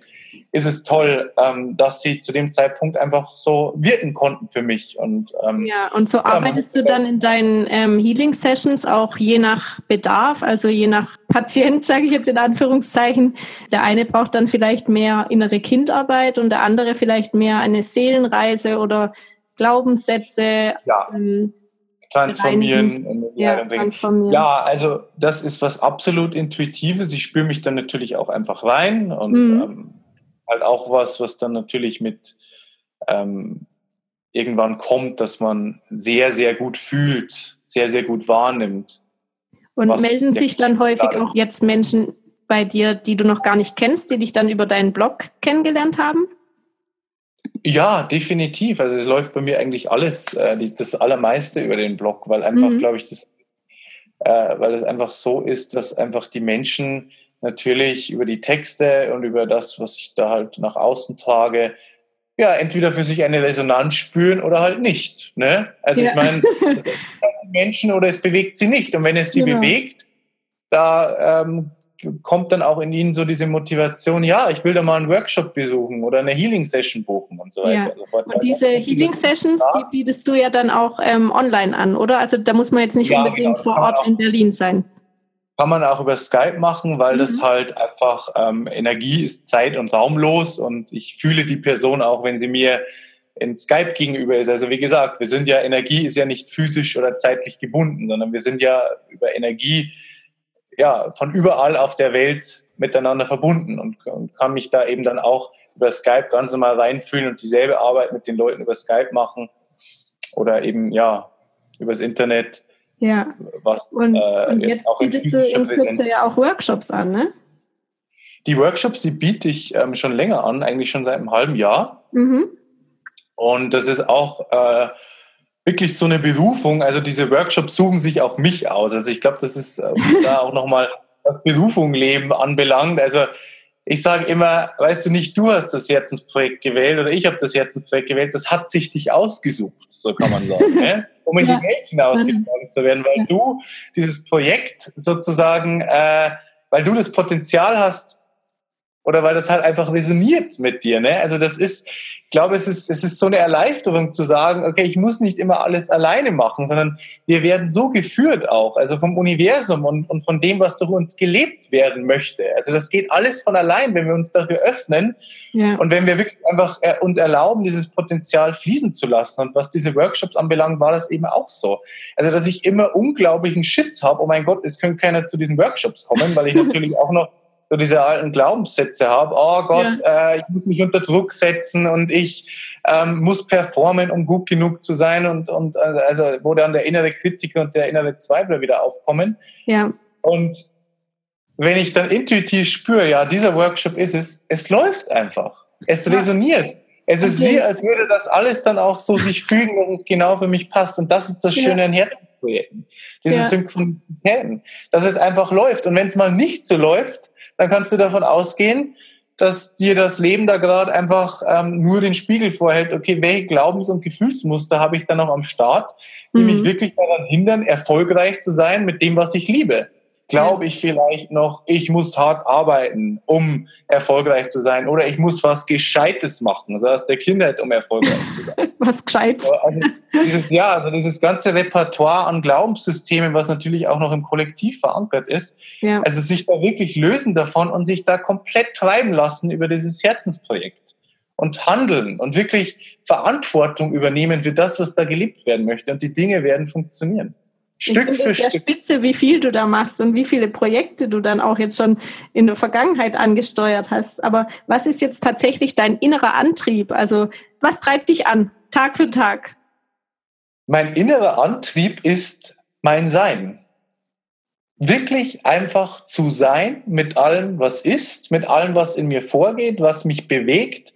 ist es toll, ähm, dass sie zu dem Zeitpunkt einfach so wirken konnten für mich. Und,
ähm, ja, und so arbeitest du dann in deinen ähm, Healing-Sessions auch je nach Bedarf, also je nach [laughs] Patient, sage ich jetzt in Anführungszeichen. Der eine braucht dann vielleicht mehr innere Kindarbeit und der andere vielleicht mehr eine Seelenreise oder Glaubenssätze.
Ja. Ähm, transformieren. Ja, transformieren. ja, also das ist was absolut Intuitives. Ich spüre mich dann natürlich auch einfach rein und mhm. ähm, halt auch was, was dann natürlich mit ähm, irgendwann kommt, dass man sehr, sehr gut fühlt, sehr, sehr gut wahrnimmt.
Und melden sich dann häufig auch jetzt Menschen bei dir, die du noch gar nicht kennst, die dich dann über deinen Blog kennengelernt haben?
Ja, definitiv. Also es läuft bei mir eigentlich alles, äh, die, das Allermeiste über den Blog, weil einfach, mhm. glaube ich, das, äh, weil es einfach so ist, dass einfach die Menschen natürlich über die Texte und über das, was ich da halt nach außen trage, ja, entweder für sich eine Resonanz spüren oder halt nicht. Ne? Also ja. ich meine, [laughs] Menschen oder es bewegt sie nicht. Und wenn es sie genau. bewegt, da ähm, kommt dann auch in ihnen so diese Motivation, ja, ich will da mal einen Workshop besuchen oder eine Healing-Session buchen und so weiter. Ja.
Und, so und diese Healing-Sessions, die bietest du ja dann auch ähm, online an, oder? Also da muss man jetzt nicht ja, unbedingt genau, vor Ort auch, in Berlin sein.
Kann man auch über Skype machen, weil mhm. das halt einfach ähm, Energie ist zeit- und raumlos und ich fühle die Person auch, wenn sie mir in Skype gegenüber ist. Also wie gesagt, wir sind ja, Energie ist ja nicht physisch oder zeitlich gebunden, sondern wir sind ja über Energie ja, von überall auf der Welt miteinander verbunden und, und kann mich da eben dann auch über Skype ganz normal reinfühlen und dieselbe Arbeit mit den Leuten über Skype machen oder eben ja übers Internet.
Ja. Was, und, äh, und jetzt bietest du in Kürze ja auch Workshops an, ne?
Die Workshops, die biete ich ähm, schon länger an, eigentlich schon seit einem halben Jahr. Mhm. Und das ist auch äh, wirklich so eine Berufung. Also diese Workshops suchen sich auch mich aus. Also ich glaube, das ist äh, da auch nochmal was Berufung leben anbelangt. Also ich sage immer, weißt du nicht, du hast das Herzensprojekt gewählt oder ich habe das Herzensprojekt gewählt, das hat sich dich ausgesucht, so kann man sagen, ne? um in die Welt hinausgetragen zu werden, weil du dieses Projekt sozusagen, äh, weil du das Potenzial hast, oder weil das halt einfach resoniert mit dir. Ne? Also das ist, ich glaube, es ist, es ist so eine Erleichterung zu sagen, okay, ich muss nicht immer alles alleine machen, sondern wir werden so geführt auch, also vom Universum und, und von dem, was durch uns gelebt werden möchte. Also das geht alles von allein, wenn wir uns dafür öffnen ja. und wenn wir wirklich einfach äh, uns erlauben, dieses Potenzial fließen zu lassen. Und was diese Workshops anbelangt, war das eben auch so. Also dass ich immer unglaublichen Schiss habe, oh mein Gott, es könnte keiner zu diesen Workshops kommen, weil ich [laughs] natürlich auch noch so diese alten Glaubenssätze habe, oh Gott, ja. äh, ich muss mich unter Druck setzen und ich ähm, muss performen, um gut genug zu sein und, und äh, also wo dann der innere Kritiker und der innere Zweifler wieder aufkommen.
Ja.
Und wenn ich dann intuitiv spüre, ja, dieser Workshop ist es, es läuft einfach. Es ja. resoniert. Es ist okay. wie, als würde das alles dann auch so sich fügen, dass es genau für mich passt. Und das ist das Schöne ja. an Herzensprojekten. Diese ja. Synchronitäten, dass es einfach läuft. Und wenn es mal nicht so läuft, dann kannst du davon ausgehen, dass dir das Leben da gerade einfach ähm, nur den Spiegel vorhält, okay, welche Glaubens- und Gefühlsmuster habe ich da noch am Start, die mhm. mich wirklich daran hindern, erfolgreich zu sein mit dem, was ich liebe glaube ich vielleicht noch, ich muss hart arbeiten, um erfolgreich zu sein. Oder ich muss was Gescheites machen, also aus der Kindheit, um erfolgreich zu sein. [laughs]
was Gescheites.
Also dieses, ja, also dieses ganze Repertoire an Glaubenssystemen, was natürlich auch noch im Kollektiv verankert ist. Ja. Also sich da wirklich lösen davon und sich da komplett treiben lassen über dieses Herzensprojekt. Und handeln und wirklich Verantwortung übernehmen für das, was da gelebt werden möchte. Und die Dinge werden funktionieren.
Stück ich für Stück. Spitze, wie viel du da machst und wie viele Projekte du dann auch jetzt schon in der Vergangenheit angesteuert hast. Aber was ist jetzt tatsächlich dein innerer Antrieb? Also was treibt dich an, Tag für Tag?
Mein innerer Antrieb ist mein Sein. Wirklich einfach zu sein mit allem, was ist, mit allem, was in mir vorgeht, was mich bewegt,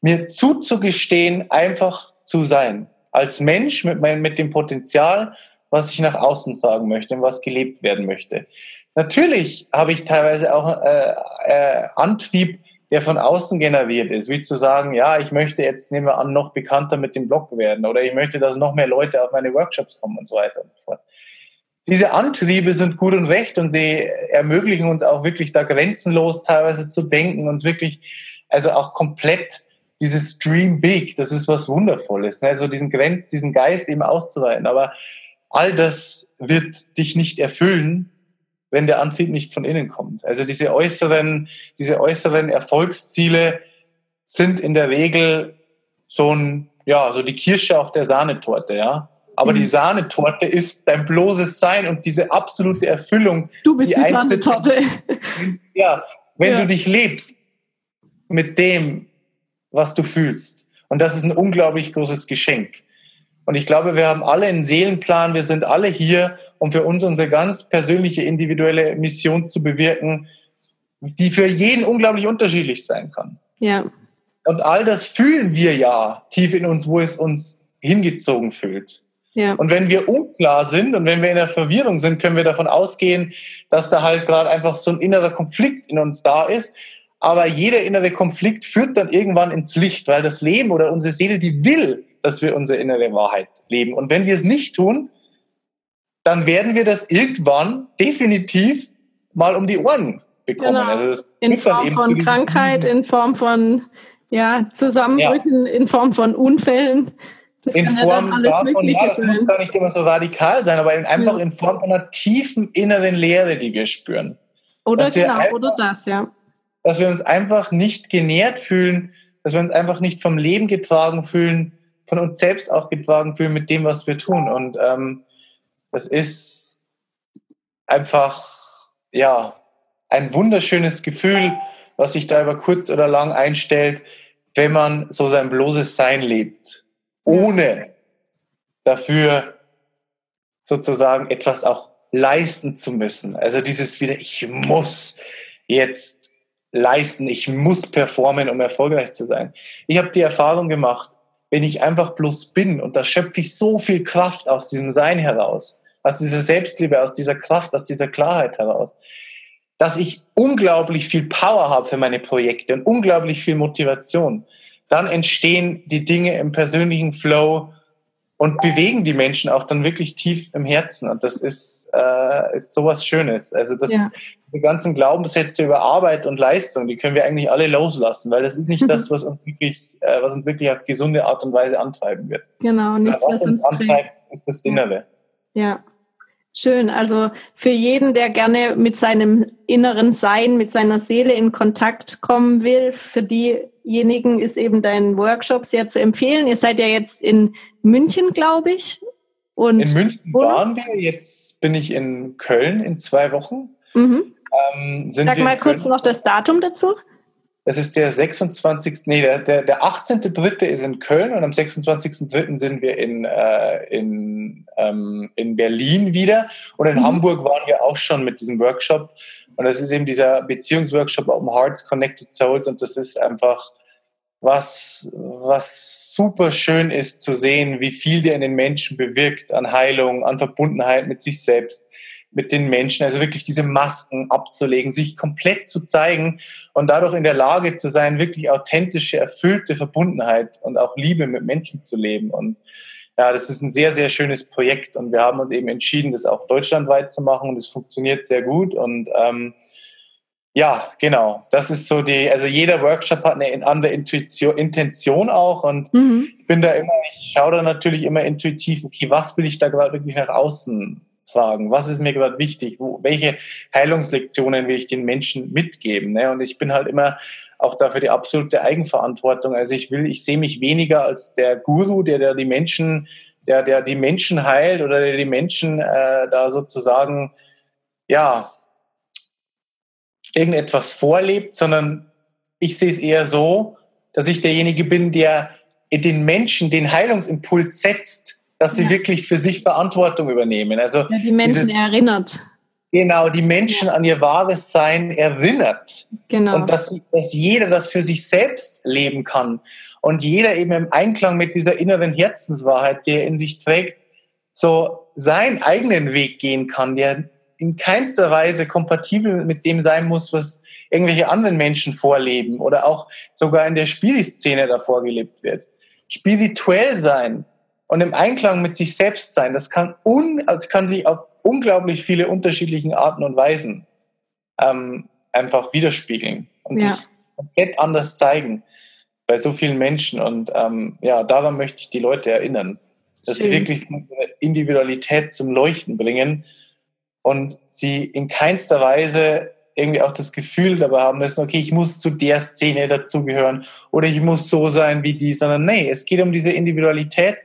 mir zuzugestehen, einfach zu sein. Als Mensch mit, mein, mit dem Potenzial, was ich nach außen sagen möchte und was gelebt werden möchte. Natürlich habe ich teilweise auch äh, äh, Antrieb, der von außen generiert ist, wie zu sagen, ja, ich möchte jetzt, nehmen wir an, noch bekannter mit dem Blog werden oder ich möchte, dass noch mehr Leute auf meine Workshops kommen und so weiter und so fort. Diese Antriebe sind gut und recht und sie ermöglichen uns auch wirklich da grenzenlos teilweise zu denken und wirklich, also auch komplett dieses Dream Big, das ist was Wundervolles, ne? also diesen, diesen Geist eben auszuweiten. Aber all das wird dich nicht erfüllen, wenn der Antrieb nicht von innen kommt. Also diese äußeren, diese äußeren Erfolgsziele sind in der Regel so ein, ja, so die Kirsche auf der Sahnetorte, ja. Aber mhm. die Sahnetorte ist dein bloßes Sein und diese absolute Erfüllung.
Du bist die, die Sahnetorte. [laughs]
Ja, wenn ja. du dich lebst mit dem, was du fühlst. Und das ist ein unglaublich großes Geschenk. Und ich glaube, wir haben alle einen Seelenplan, wir sind alle hier, um für uns unsere ganz persönliche, individuelle Mission zu bewirken, die für jeden unglaublich unterschiedlich sein kann.
Ja.
Und all das fühlen wir ja tief in uns, wo es uns hingezogen fühlt. Ja. Und wenn wir unklar sind und wenn wir in der Verwirrung sind, können wir davon ausgehen, dass da halt gerade einfach so ein innerer Konflikt in uns da ist. Aber jeder innere Konflikt führt dann irgendwann ins Licht, weil das Leben oder unsere Seele, die will, dass wir unsere innere Wahrheit leben. Und wenn wir es nicht tun, dann werden wir das irgendwann definitiv mal um die Ohren bekommen. Genau.
Also in Form von Krankheit, in Form von ja, Zusammenbrüchen, ja. in Form von Unfällen.
Das in Form ja das davon, ja, das sein. muss gar nicht immer so radikal sein, aber in, einfach ja. in Form von einer tiefen inneren Leere, die wir spüren.
Oder genau, einfach, oder das, ja.
Dass wir uns einfach nicht genährt fühlen, dass wir uns einfach nicht vom Leben getragen fühlen, von uns selbst auch getragen fühlen mit dem, was wir tun. Und ähm, das ist einfach, ja, ein wunderschönes Gefühl, was sich da über kurz oder lang einstellt, wenn man so sein bloßes Sein lebt, ohne dafür sozusagen etwas auch leisten zu müssen. Also dieses wieder, ich muss jetzt leisten, ich muss performen, um erfolgreich zu sein. Ich habe die Erfahrung gemacht, wenn ich einfach bloß bin und da schöpfe ich so viel Kraft aus diesem Sein heraus, aus dieser Selbstliebe, aus dieser Kraft, aus dieser Klarheit heraus, dass ich unglaublich viel Power habe für meine Projekte und unglaublich viel Motivation. Dann entstehen die Dinge im persönlichen Flow und bewegen die Menschen auch dann wirklich tief im Herzen. Und das ist, äh, ist sowas Schönes. Also das, ja. Die ganzen Glaubenssätze über Arbeit und Leistung, die können wir eigentlich alle loslassen, weil das ist nicht das, [laughs] was uns wirklich, äh, was uns wirklich auf gesunde Art und Weise antreiben wird.
Genau, nichts, was, was uns antreibt,
ist das Innere.
Ja. Schön. Also für jeden, der gerne mit seinem inneren Sein, mit seiner Seele in Kontakt kommen will, für diejenigen ist eben dein Workshop sehr zu empfehlen. Ihr seid ja jetzt in München, glaube ich.
Und in München waren wir, jetzt bin ich in Köln in zwei Wochen.
Mhm. Ähm, Sag mal kurz noch das Datum dazu.
Das ist der 26. Nee, der, der, der 18.3. ist in Köln und am 26.3. sind wir in, äh, in, ähm, in Berlin wieder. Und in mhm. Hamburg waren wir auch schon mit diesem Workshop. Und das ist eben dieser Beziehungsworkshop Open Hearts, Connected Souls. Und das ist einfach was, was super schön ist zu sehen, wie viel der in den Menschen bewirkt an Heilung, an Verbundenheit mit sich selbst mit den Menschen, also wirklich diese Masken abzulegen, sich komplett zu zeigen und dadurch in der Lage zu sein, wirklich authentische, erfüllte Verbundenheit und auch Liebe mit Menschen zu leben. Und ja, das ist ein sehr, sehr schönes Projekt und wir haben uns eben entschieden, das auch deutschlandweit zu machen und es funktioniert sehr gut und ähm, ja, genau. Das ist so die, also jeder Workshop hat eine andere Intuition, Intention auch und mhm. ich bin da immer, ich schaue da natürlich immer intuitiv, okay, was will ich da gerade wirklich nach außen tragen? Was ist mir gerade wichtig? Wo, welche Heilungslektionen will ich den Menschen mitgeben? Ne? Und ich bin halt immer auch dafür die absolute Eigenverantwortung. Also ich will, ich sehe mich weniger als der Guru, der, der die Menschen, der, der die Menschen heilt oder der die Menschen äh, da sozusagen, ja, irgendetwas vorlebt, sondern ich sehe es eher so, dass ich derjenige bin, der den Menschen den Heilungsimpuls setzt dass sie ja. wirklich für sich Verantwortung übernehmen. Also
ja, die Menschen dieses, erinnert.
Genau, die Menschen ja. an ihr wahres Sein erinnert.
Genau.
Und dass, dass jeder das für sich selbst leben kann. Und jeder eben im Einklang mit dieser inneren Herzenswahrheit, die er in sich trägt, so seinen eigenen Weg gehen kann, der in keinster Weise kompatibel mit dem sein muss, was irgendwelche anderen Menschen vorleben oder auch sogar in der Spielszene davor gelebt wird. Spirituell sein und im Einklang mit sich selbst sein. Das kann, un, also kann sich auf unglaublich viele unterschiedlichen Arten und Weisen ähm, einfach widerspiegeln und ja. sich komplett anders zeigen bei so vielen Menschen. Und ähm, ja, daran möchte ich die Leute erinnern, dass Schön. sie wirklich ihre Individualität zum Leuchten bringen und sie in keinster Weise irgendwie auch das Gefühl dabei haben müssen, okay, ich muss zu der Szene dazugehören oder ich muss so sein wie die, sondern nee, es geht um diese Individualität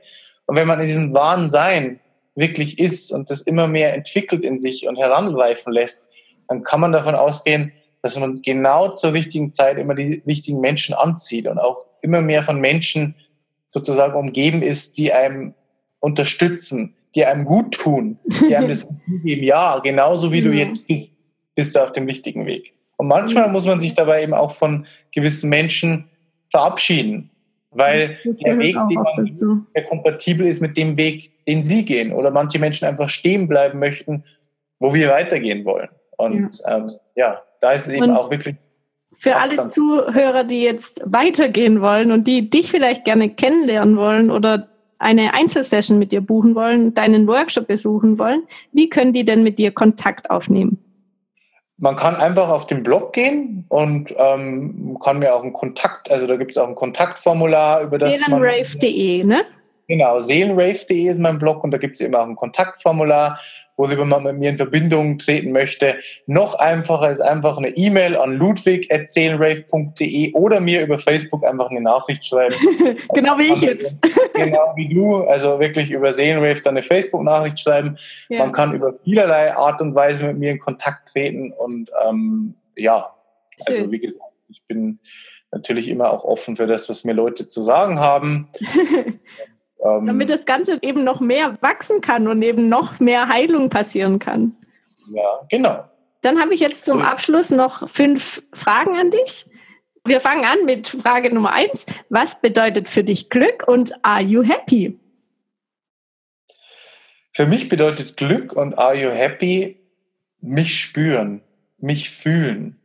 und wenn man in diesem wahren Sein wirklich ist und das immer mehr entwickelt in sich und heranreifen lässt, dann kann man davon ausgehen, dass man genau zur richtigen Zeit immer die richtigen Menschen anzieht und auch immer mehr von Menschen sozusagen umgeben ist, die einem unterstützen, die einem gut tun, die einem das [laughs] geben, ja, genauso wie du jetzt bist, bist du auf dem richtigen Weg. Und manchmal muss man sich dabei eben auch von gewissen Menschen verabschieden weil der Weg, den man der kompatibel ist mit dem Weg, den sie gehen. Oder manche Menschen einfach stehen bleiben möchten, wo wir weitergehen wollen. Und ja, ähm, ja da ist es eben und auch wirklich.
Für alle Zuhörer, die jetzt weitergehen wollen und die dich vielleicht gerne kennenlernen wollen oder eine Einzelsession mit dir buchen wollen, deinen Workshop besuchen wollen, wie können die denn mit dir Kontakt aufnehmen?
Man kann einfach auf den Blog gehen und ähm, kann mir auch einen Kontakt, also da gibt es auch ein Kontaktformular, über das
Seelenrave.de, ne?
Genau, seelenrave.de ist mein Blog und da gibt es eben auch ein Kontaktformular worüber man mit mir in Verbindung treten möchte. Noch einfacher ist einfach eine E-Mail an ludwig.seelenrave.de oder mir über Facebook einfach eine Nachricht schreiben. [laughs]
genau wie ich jetzt. [laughs]
genau wie du, also wirklich über Seelenrave dann eine Facebook-Nachricht schreiben. Ja. Man kann über vielerlei Art und Weise mit mir in Kontakt treten und ähm, ja, also Schön. also wie gesagt, ich bin natürlich immer auch offen für das, was mir Leute zu sagen haben. [laughs]
ähm, Damit das Ganze eben noch mehr wachsen kann und eben noch mehr Heilung passieren kann.
Ja, genau.
Dann habe ich jetzt zum Abschluss noch fünf Fragen an dich. Wir fangen an mit Frage Nummer eins. Was bedeutet für dich Glück und are you happy?
Für mich bedeutet Glück und are you happy mich spüren, mich fühlen.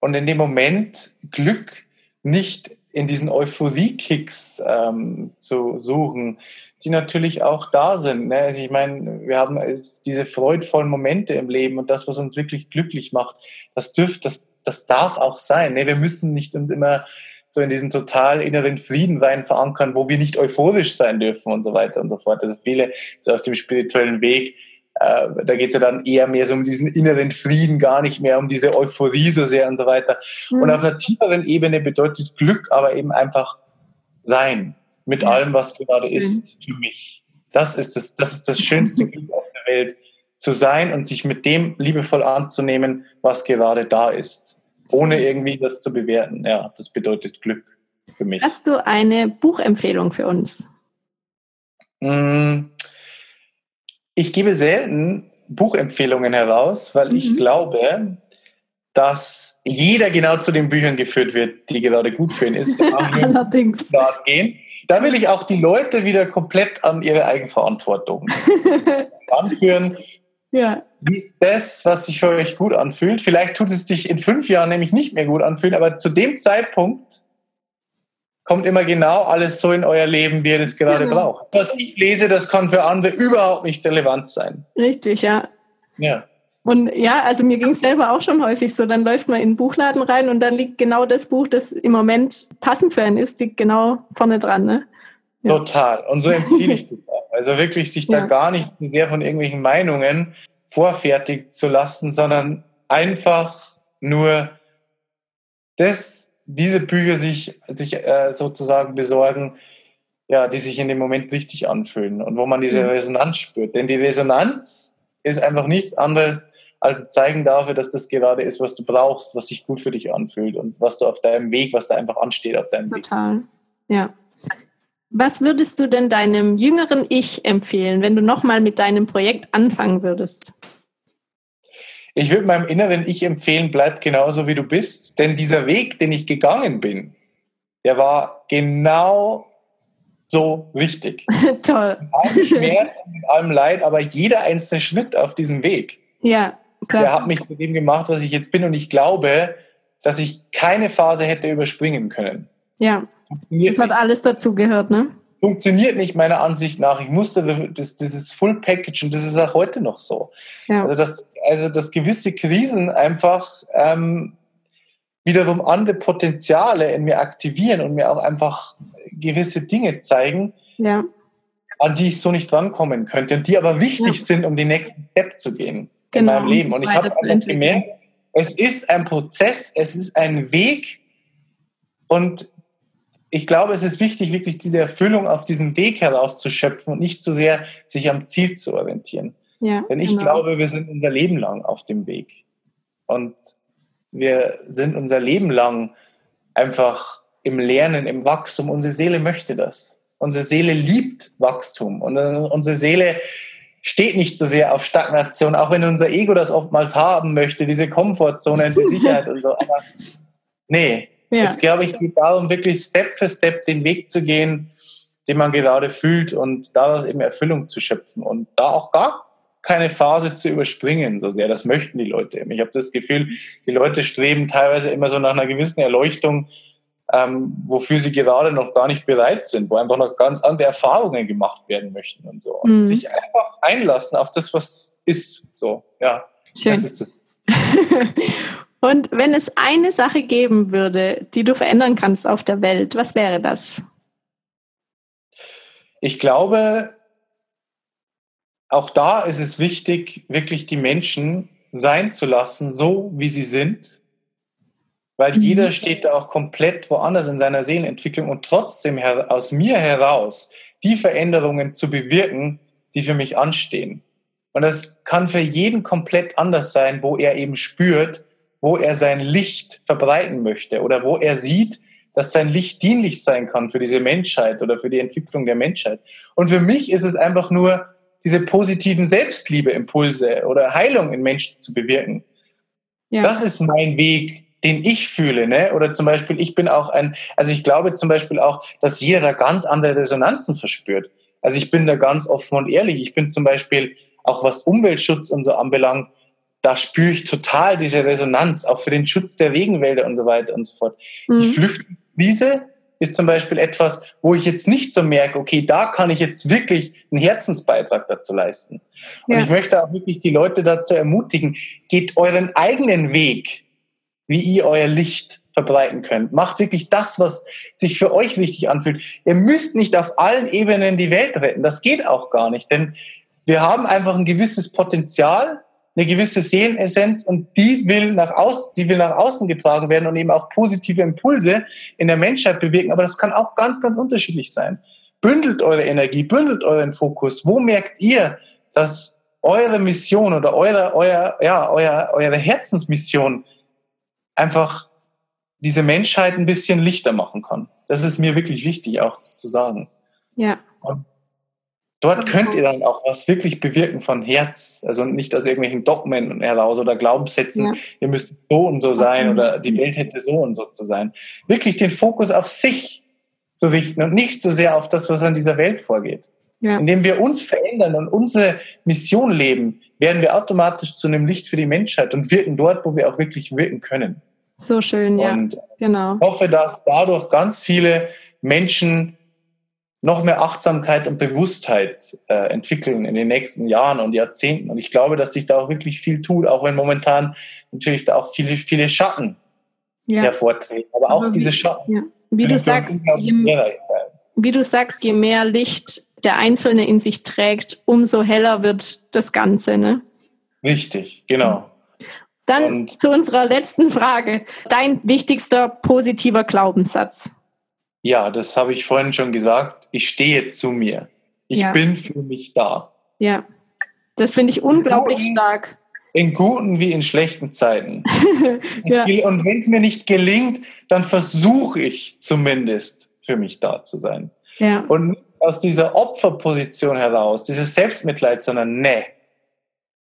Und in dem Moment Glück nicht in diesen Euphorie-Kicks ähm, zu suchen, die natürlich auch da sind. Ne? Also ich meine, wir haben diese freudvollen Momente im Leben und das, was uns wirklich glücklich macht, das dürft, das, das darf auch sein. Ne? Wir müssen nicht uns immer so in diesen total inneren Frieden rein verankern, wo wir nicht euphorisch sein dürfen und so weiter und so fort. Also viele so auf dem spirituellen Weg äh, da geht es ja dann eher mehr so um diesen inneren Frieden, gar nicht mehr um diese Euphorie so sehr und so weiter. Mhm. Und auf einer tieferen Ebene bedeutet Glück aber eben einfach sein mit ja. allem, was gerade ist für mich. Das ist das, das ist das schönste [laughs] Glück auf der Welt, zu sein und sich mit dem liebevoll anzunehmen, was gerade da ist, ohne irgendwie das zu bewerten. Ja, das bedeutet Glück für mich.
Hast du eine Buchempfehlung für uns?
Mmh ich gebe selten Buchempfehlungen heraus, weil mhm. ich glaube, dass jeder genau zu den Büchern geführt wird, die gerade gut für ihn ist. [laughs]
Allerdings.
Gehen. Da will ich auch die Leute wieder komplett an ihre Eigenverantwortung [laughs] anführen. Ja. Wie ist das, was sich für euch gut anfühlt? Vielleicht tut es dich in fünf Jahren nämlich nicht mehr gut anfühlen, aber zu dem Zeitpunkt kommt immer genau alles so in euer Leben, wie ihr das gerade genau. braucht. Was ich lese, das kann für andere überhaupt nicht relevant sein.
Richtig, ja.
Ja.
Und ja, also mir ging es selber auch schon häufig so, dann läuft man in den Buchladen rein und dann liegt genau das Buch, das im Moment passend für einen ist, liegt genau vorne dran. Ne?
Ja. Total. Und so empfehle ich das auch. Also wirklich sich da ja. gar nicht zu sehr von irgendwelchen Meinungen vorfertigen zu lassen, sondern einfach nur das diese Bücher sich, sich äh, sozusagen besorgen, ja, die sich in dem Moment richtig anfühlen und wo man diese mhm. Resonanz spürt. Denn die Resonanz ist einfach nichts anderes als ein Zeichen dafür, dass das gerade ist, was du brauchst, was sich gut für dich anfühlt und was du auf deinem Weg, was da einfach ansteht auf deinem
Total. Weg. Total, ja. Was würdest du denn deinem jüngeren Ich empfehlen, wenn du nochmal mit deinem Projekt anfangen würdest?
Ich würde meinem inneren Ich empfehlen, bleib genauso wie du bist, denn dieser Weg, den ich gegangen bin, der war genau so richtig. [laughs]
Toll.
Mit allem Schmerz und mit allem Leid, aber jeder einzelne Schritt auf diesem Weg,
ja,
der hat mich zu dem gemacht, was ich jetzt bin und ich glaube, dass ich keine Phase hätte überspringen können.
Ja, das hat alles dazu gehört, ne?
Funktioniert nicht meiner Ansicht nach. Ich musste das, dieses Full Package und das ist auch heute noch so. Ja. Also, dass, also, dass gewisse Krisen einfach ähm, wiederum andere Potenziale in mir aktivieren und mir auch einfach gewisse Dinge zeigen, ja. an die ich so nicht rankommen könnte und die aber wichtig ja. sind, um den nächsten Step zu gehen genau, in meinem Leben. Und ich habe einfach gemerkt, es ist ein Prozess, es ist ein Weg und ich glaube, es ist wichtig, wirklich diese Erfüllung auf diesem Weg herauszuschöpfen und nicht zu so sehr sich am Ziel zu orientieren. Ja, Denn ich genau. glaube, wir sind unser Leben lang auf dem Weg. Und wir sind unser Leben lang einfach im Lernen, im Wachstum. Unsere Seele möchte das. Unsere Seele liebt Wachstum. Und unsere Seele steht nicht so sehr auf Stagnation, auch wenn unser Ego das oftmals haben möchte, diese Komfortzone, die Sicherheit und so. Aber [laughs] nee, ja. Jetzt glaube ich, geht darum, wirklich Step für Step den Weg zu gehen, den man gerade fühlt und daraus eben Erfüllung zu schöpfen und da auch gar keine Phase zu überspringen, so sehr. Das möchten die Leute. Ich habe das Gefühl, die Leute streben teilweise immer so nach einer gewissen Erleuchtung, ähm, wofür sie gerade noch gar nicht bereit sind, wo einfach noch ganz andere Erfahrungen gemacht werden möchten und so. Und mhm. sich einfach einlassen auf das, was ist. So, ja.
Schön. Das ist das. [laughs] Und wenn es eine Sache geben würde, die du verändern kannst auf der Welt, was wäre das?
Ich glaube, auch da ist es wichtig, wirklich die Menschen sein zu lassen, so wie sie sind, weil mhm. jeder steht da auch komplett woanders in seiner Seelenentwicklung und trotzdem aus mir heraus die Veränderungen zu bewirken, die für mich anstehen. Und das kann für jeden komplett anders sein, wo er eben spürt, wo er sein Licht verbreiten möchte oder wo er sieht, dass sein Licht dienlich sein kann für diese Menschheit oder für die Entwicklung der Menschheit. Und für mich ist es einfach nur, diese positiven Selbstliebe-Impulse oder Heilung in Menschen zu bewirken. Ja. Das ist mein Weg, den ich fühle, ne? Oder zum Beispiel, ich bin auch ein, also ich glaube zum Beispiel auch, dass jeder da ganz andere Resonanzen verspürt. Also ich bin da ganz offen und ehrlich. Ich bin zum Beispiel auch was Umweltschutz und so anbelangt, da spüre ich total diese Resonanz, auch für den Schutz der Regenwälder und so weiter und so fort. Mhm. Die Flüchtlingskrise ist zum Beispiel etwas, wo ich jetzt nicht so merke, okay, da kann ich jetzt wirklich einen Herzensbeitrag dazu leisten. Und ja. ich möchte auch wirklich die Leute dazu ermutigen, geht euren eigenen Weg, wie ihr euer Licht verbreiten könnt. Macht wirklich das, was sich für euch wichtig anfühlt. Ihr müsst nicht auf allen Ebenen die Welt retten. Das geht auch gar nicht, denn wir haben einfach ein gewisses Potenzial, eine gewisse Seelenessenz und die will nach außen, die will nach außen getragen werden und eben auch positive Impulse in der Menschheit bewirken. Aber das kann auch ganz, ganz unterschiedlich sein. Bündelt eure Energie, bündelt euren Fokus. Wo merkt ihr, dass eure Mission oder eure, euer, ja, euer, eure Herzensmission einfach diese Menschheit ein bisschen lichter machen kann? Das ist mir wirklich wichtig, auch das zu sagen.
Ja.
Und Dort könnt ihr dann auch was wirklich bewirken von Herz, also nicht aus irgendwelchen Dogmen heraus oder Glaubenssätzen, ja. ihr müsst so und so sein oder die Welt hätte so und so zu sein. Wirklich den Fokus auf sich zu richten und nicht so sehr auf das, was an dieser Welt vorgeht. Ja. Indem wir uns verändern und unsere Mission leben, werden wir automatisch zu einem Licht für die Menschheit und wirken dort, wo wir auch wirklich wirken können.
So schön, ja. Und
genau. ich hoffe, dass dadurch ganz viele Menschen noch mehr Achtsamkeit und Bewusstheit äh, entwickeln in den nächsten Jahren und Jahrzehnten. Und ich glaube, dass sich da auch wirklich viel tut, auch wenn momentan natürlich da auch viele, viele Schatten ja. hervortreten. Aber auch Aber diese Schatten. Ja.
Wie du sagst, je, wie du sagst, je mehr Licht der Einzelne in sich trägt, umso heller wird das Ganze. Ne?
Richtig, genau.
Dann und zu unserer letzten Frage. Dein wichtigster positiver Glaubenssatz.
Ja, das habe ich vorhin schon gesagt. Ich stehe zu mir. Ich ja. bin für mich da.
Ja, das finde ich unglaublich in, stark.
In guten wie in schlechten Zeiten. [laughs] ja. Und wenn es mir nicht gelingt, dann versuche ich zumindest für mich da zu sein. Ja. Und aus dieser Opferposition heraus, dieses Selbstmitleid, sondern nee,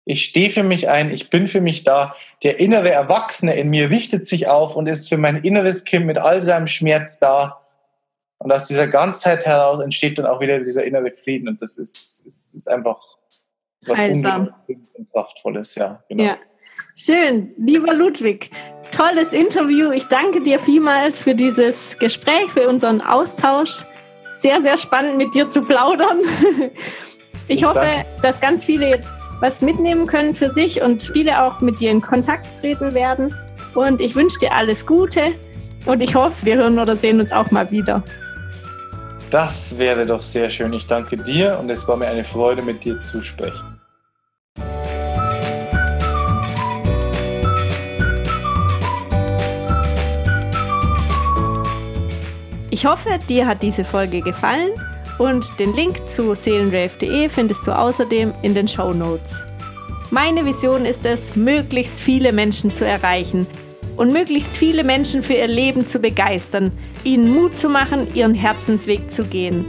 ich stehe für mich ein, ich bin für mich da. Der innere Erwachsene in mir richtet sich auf und ist für mein inneres Kind mit all seinem Schmerz da und aus dieser Ganzheit heraus entsteht dann auch wieder dieser innere Frieden. Und das ist, ist, ist einfach was unglaublich und kraftvolles. Ja,
genau. ja. Schön, lieber Ludwig. Tolles Interview. Ich danke dir vielmals für dieses Gespräch, für unseren Austausch. Sehr, sehr spannend mit dir zu plaudern. [laughs] Ich hoffe, dass ganz viele jetzt was mitnehmen können für sich und viele auch mit dir in Kontakt treten werden. Und ich wünsche dir alles Gute und ich hoffe, wir hören oder sehen uns auch mal wieder.
Das wäre doch sehr schön. Ich danke dir und es war mir eine Freude, mit dir zu sprechen.
Ich hoffe, dir hat diese Folge gefallen und den Link zu seelenrave.de findest du außerdem in den Show Notes. Meine Vision ist es, möglichst viele Menschen zu erreichen – und möglichst viele Menschen für ihr Leben zu begeistern, ihnen Mut zu machen, ihren Herzensweg zu gehen.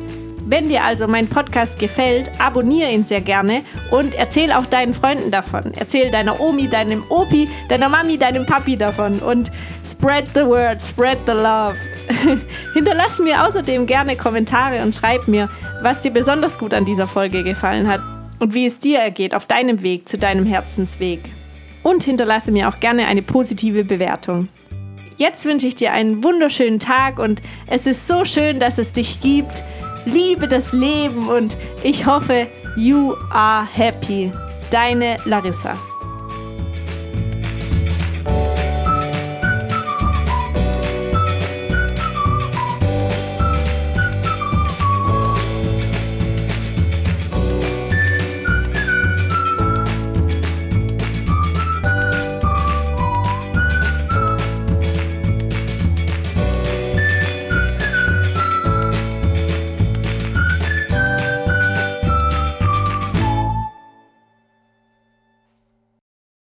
Wenn dir also mein Podcast gefällt, abonniere ihn sehr gerne und erzähl auch deinen Freunden davon. Erzähl deiner Omi, deinem Opi, deiner Mami, deinem Papi davon und spread the word, spread the love. [laughs] Hinterlass mir außerdem gerne Kommentare und schreib mir, was dir besonders gut an dieser Folge gefallen hat und wie es dir ergeht auf deinem Weg zu deinem Herzensweg und hinterlasse mir auch gerne eine positive Bewertung. Jetzt wünsche ich dir einen wunderschönen Tag und es ist so schön, dass es dich gibt. Liebe das Leben und ich hoffe, you are happy. Deine Larissa.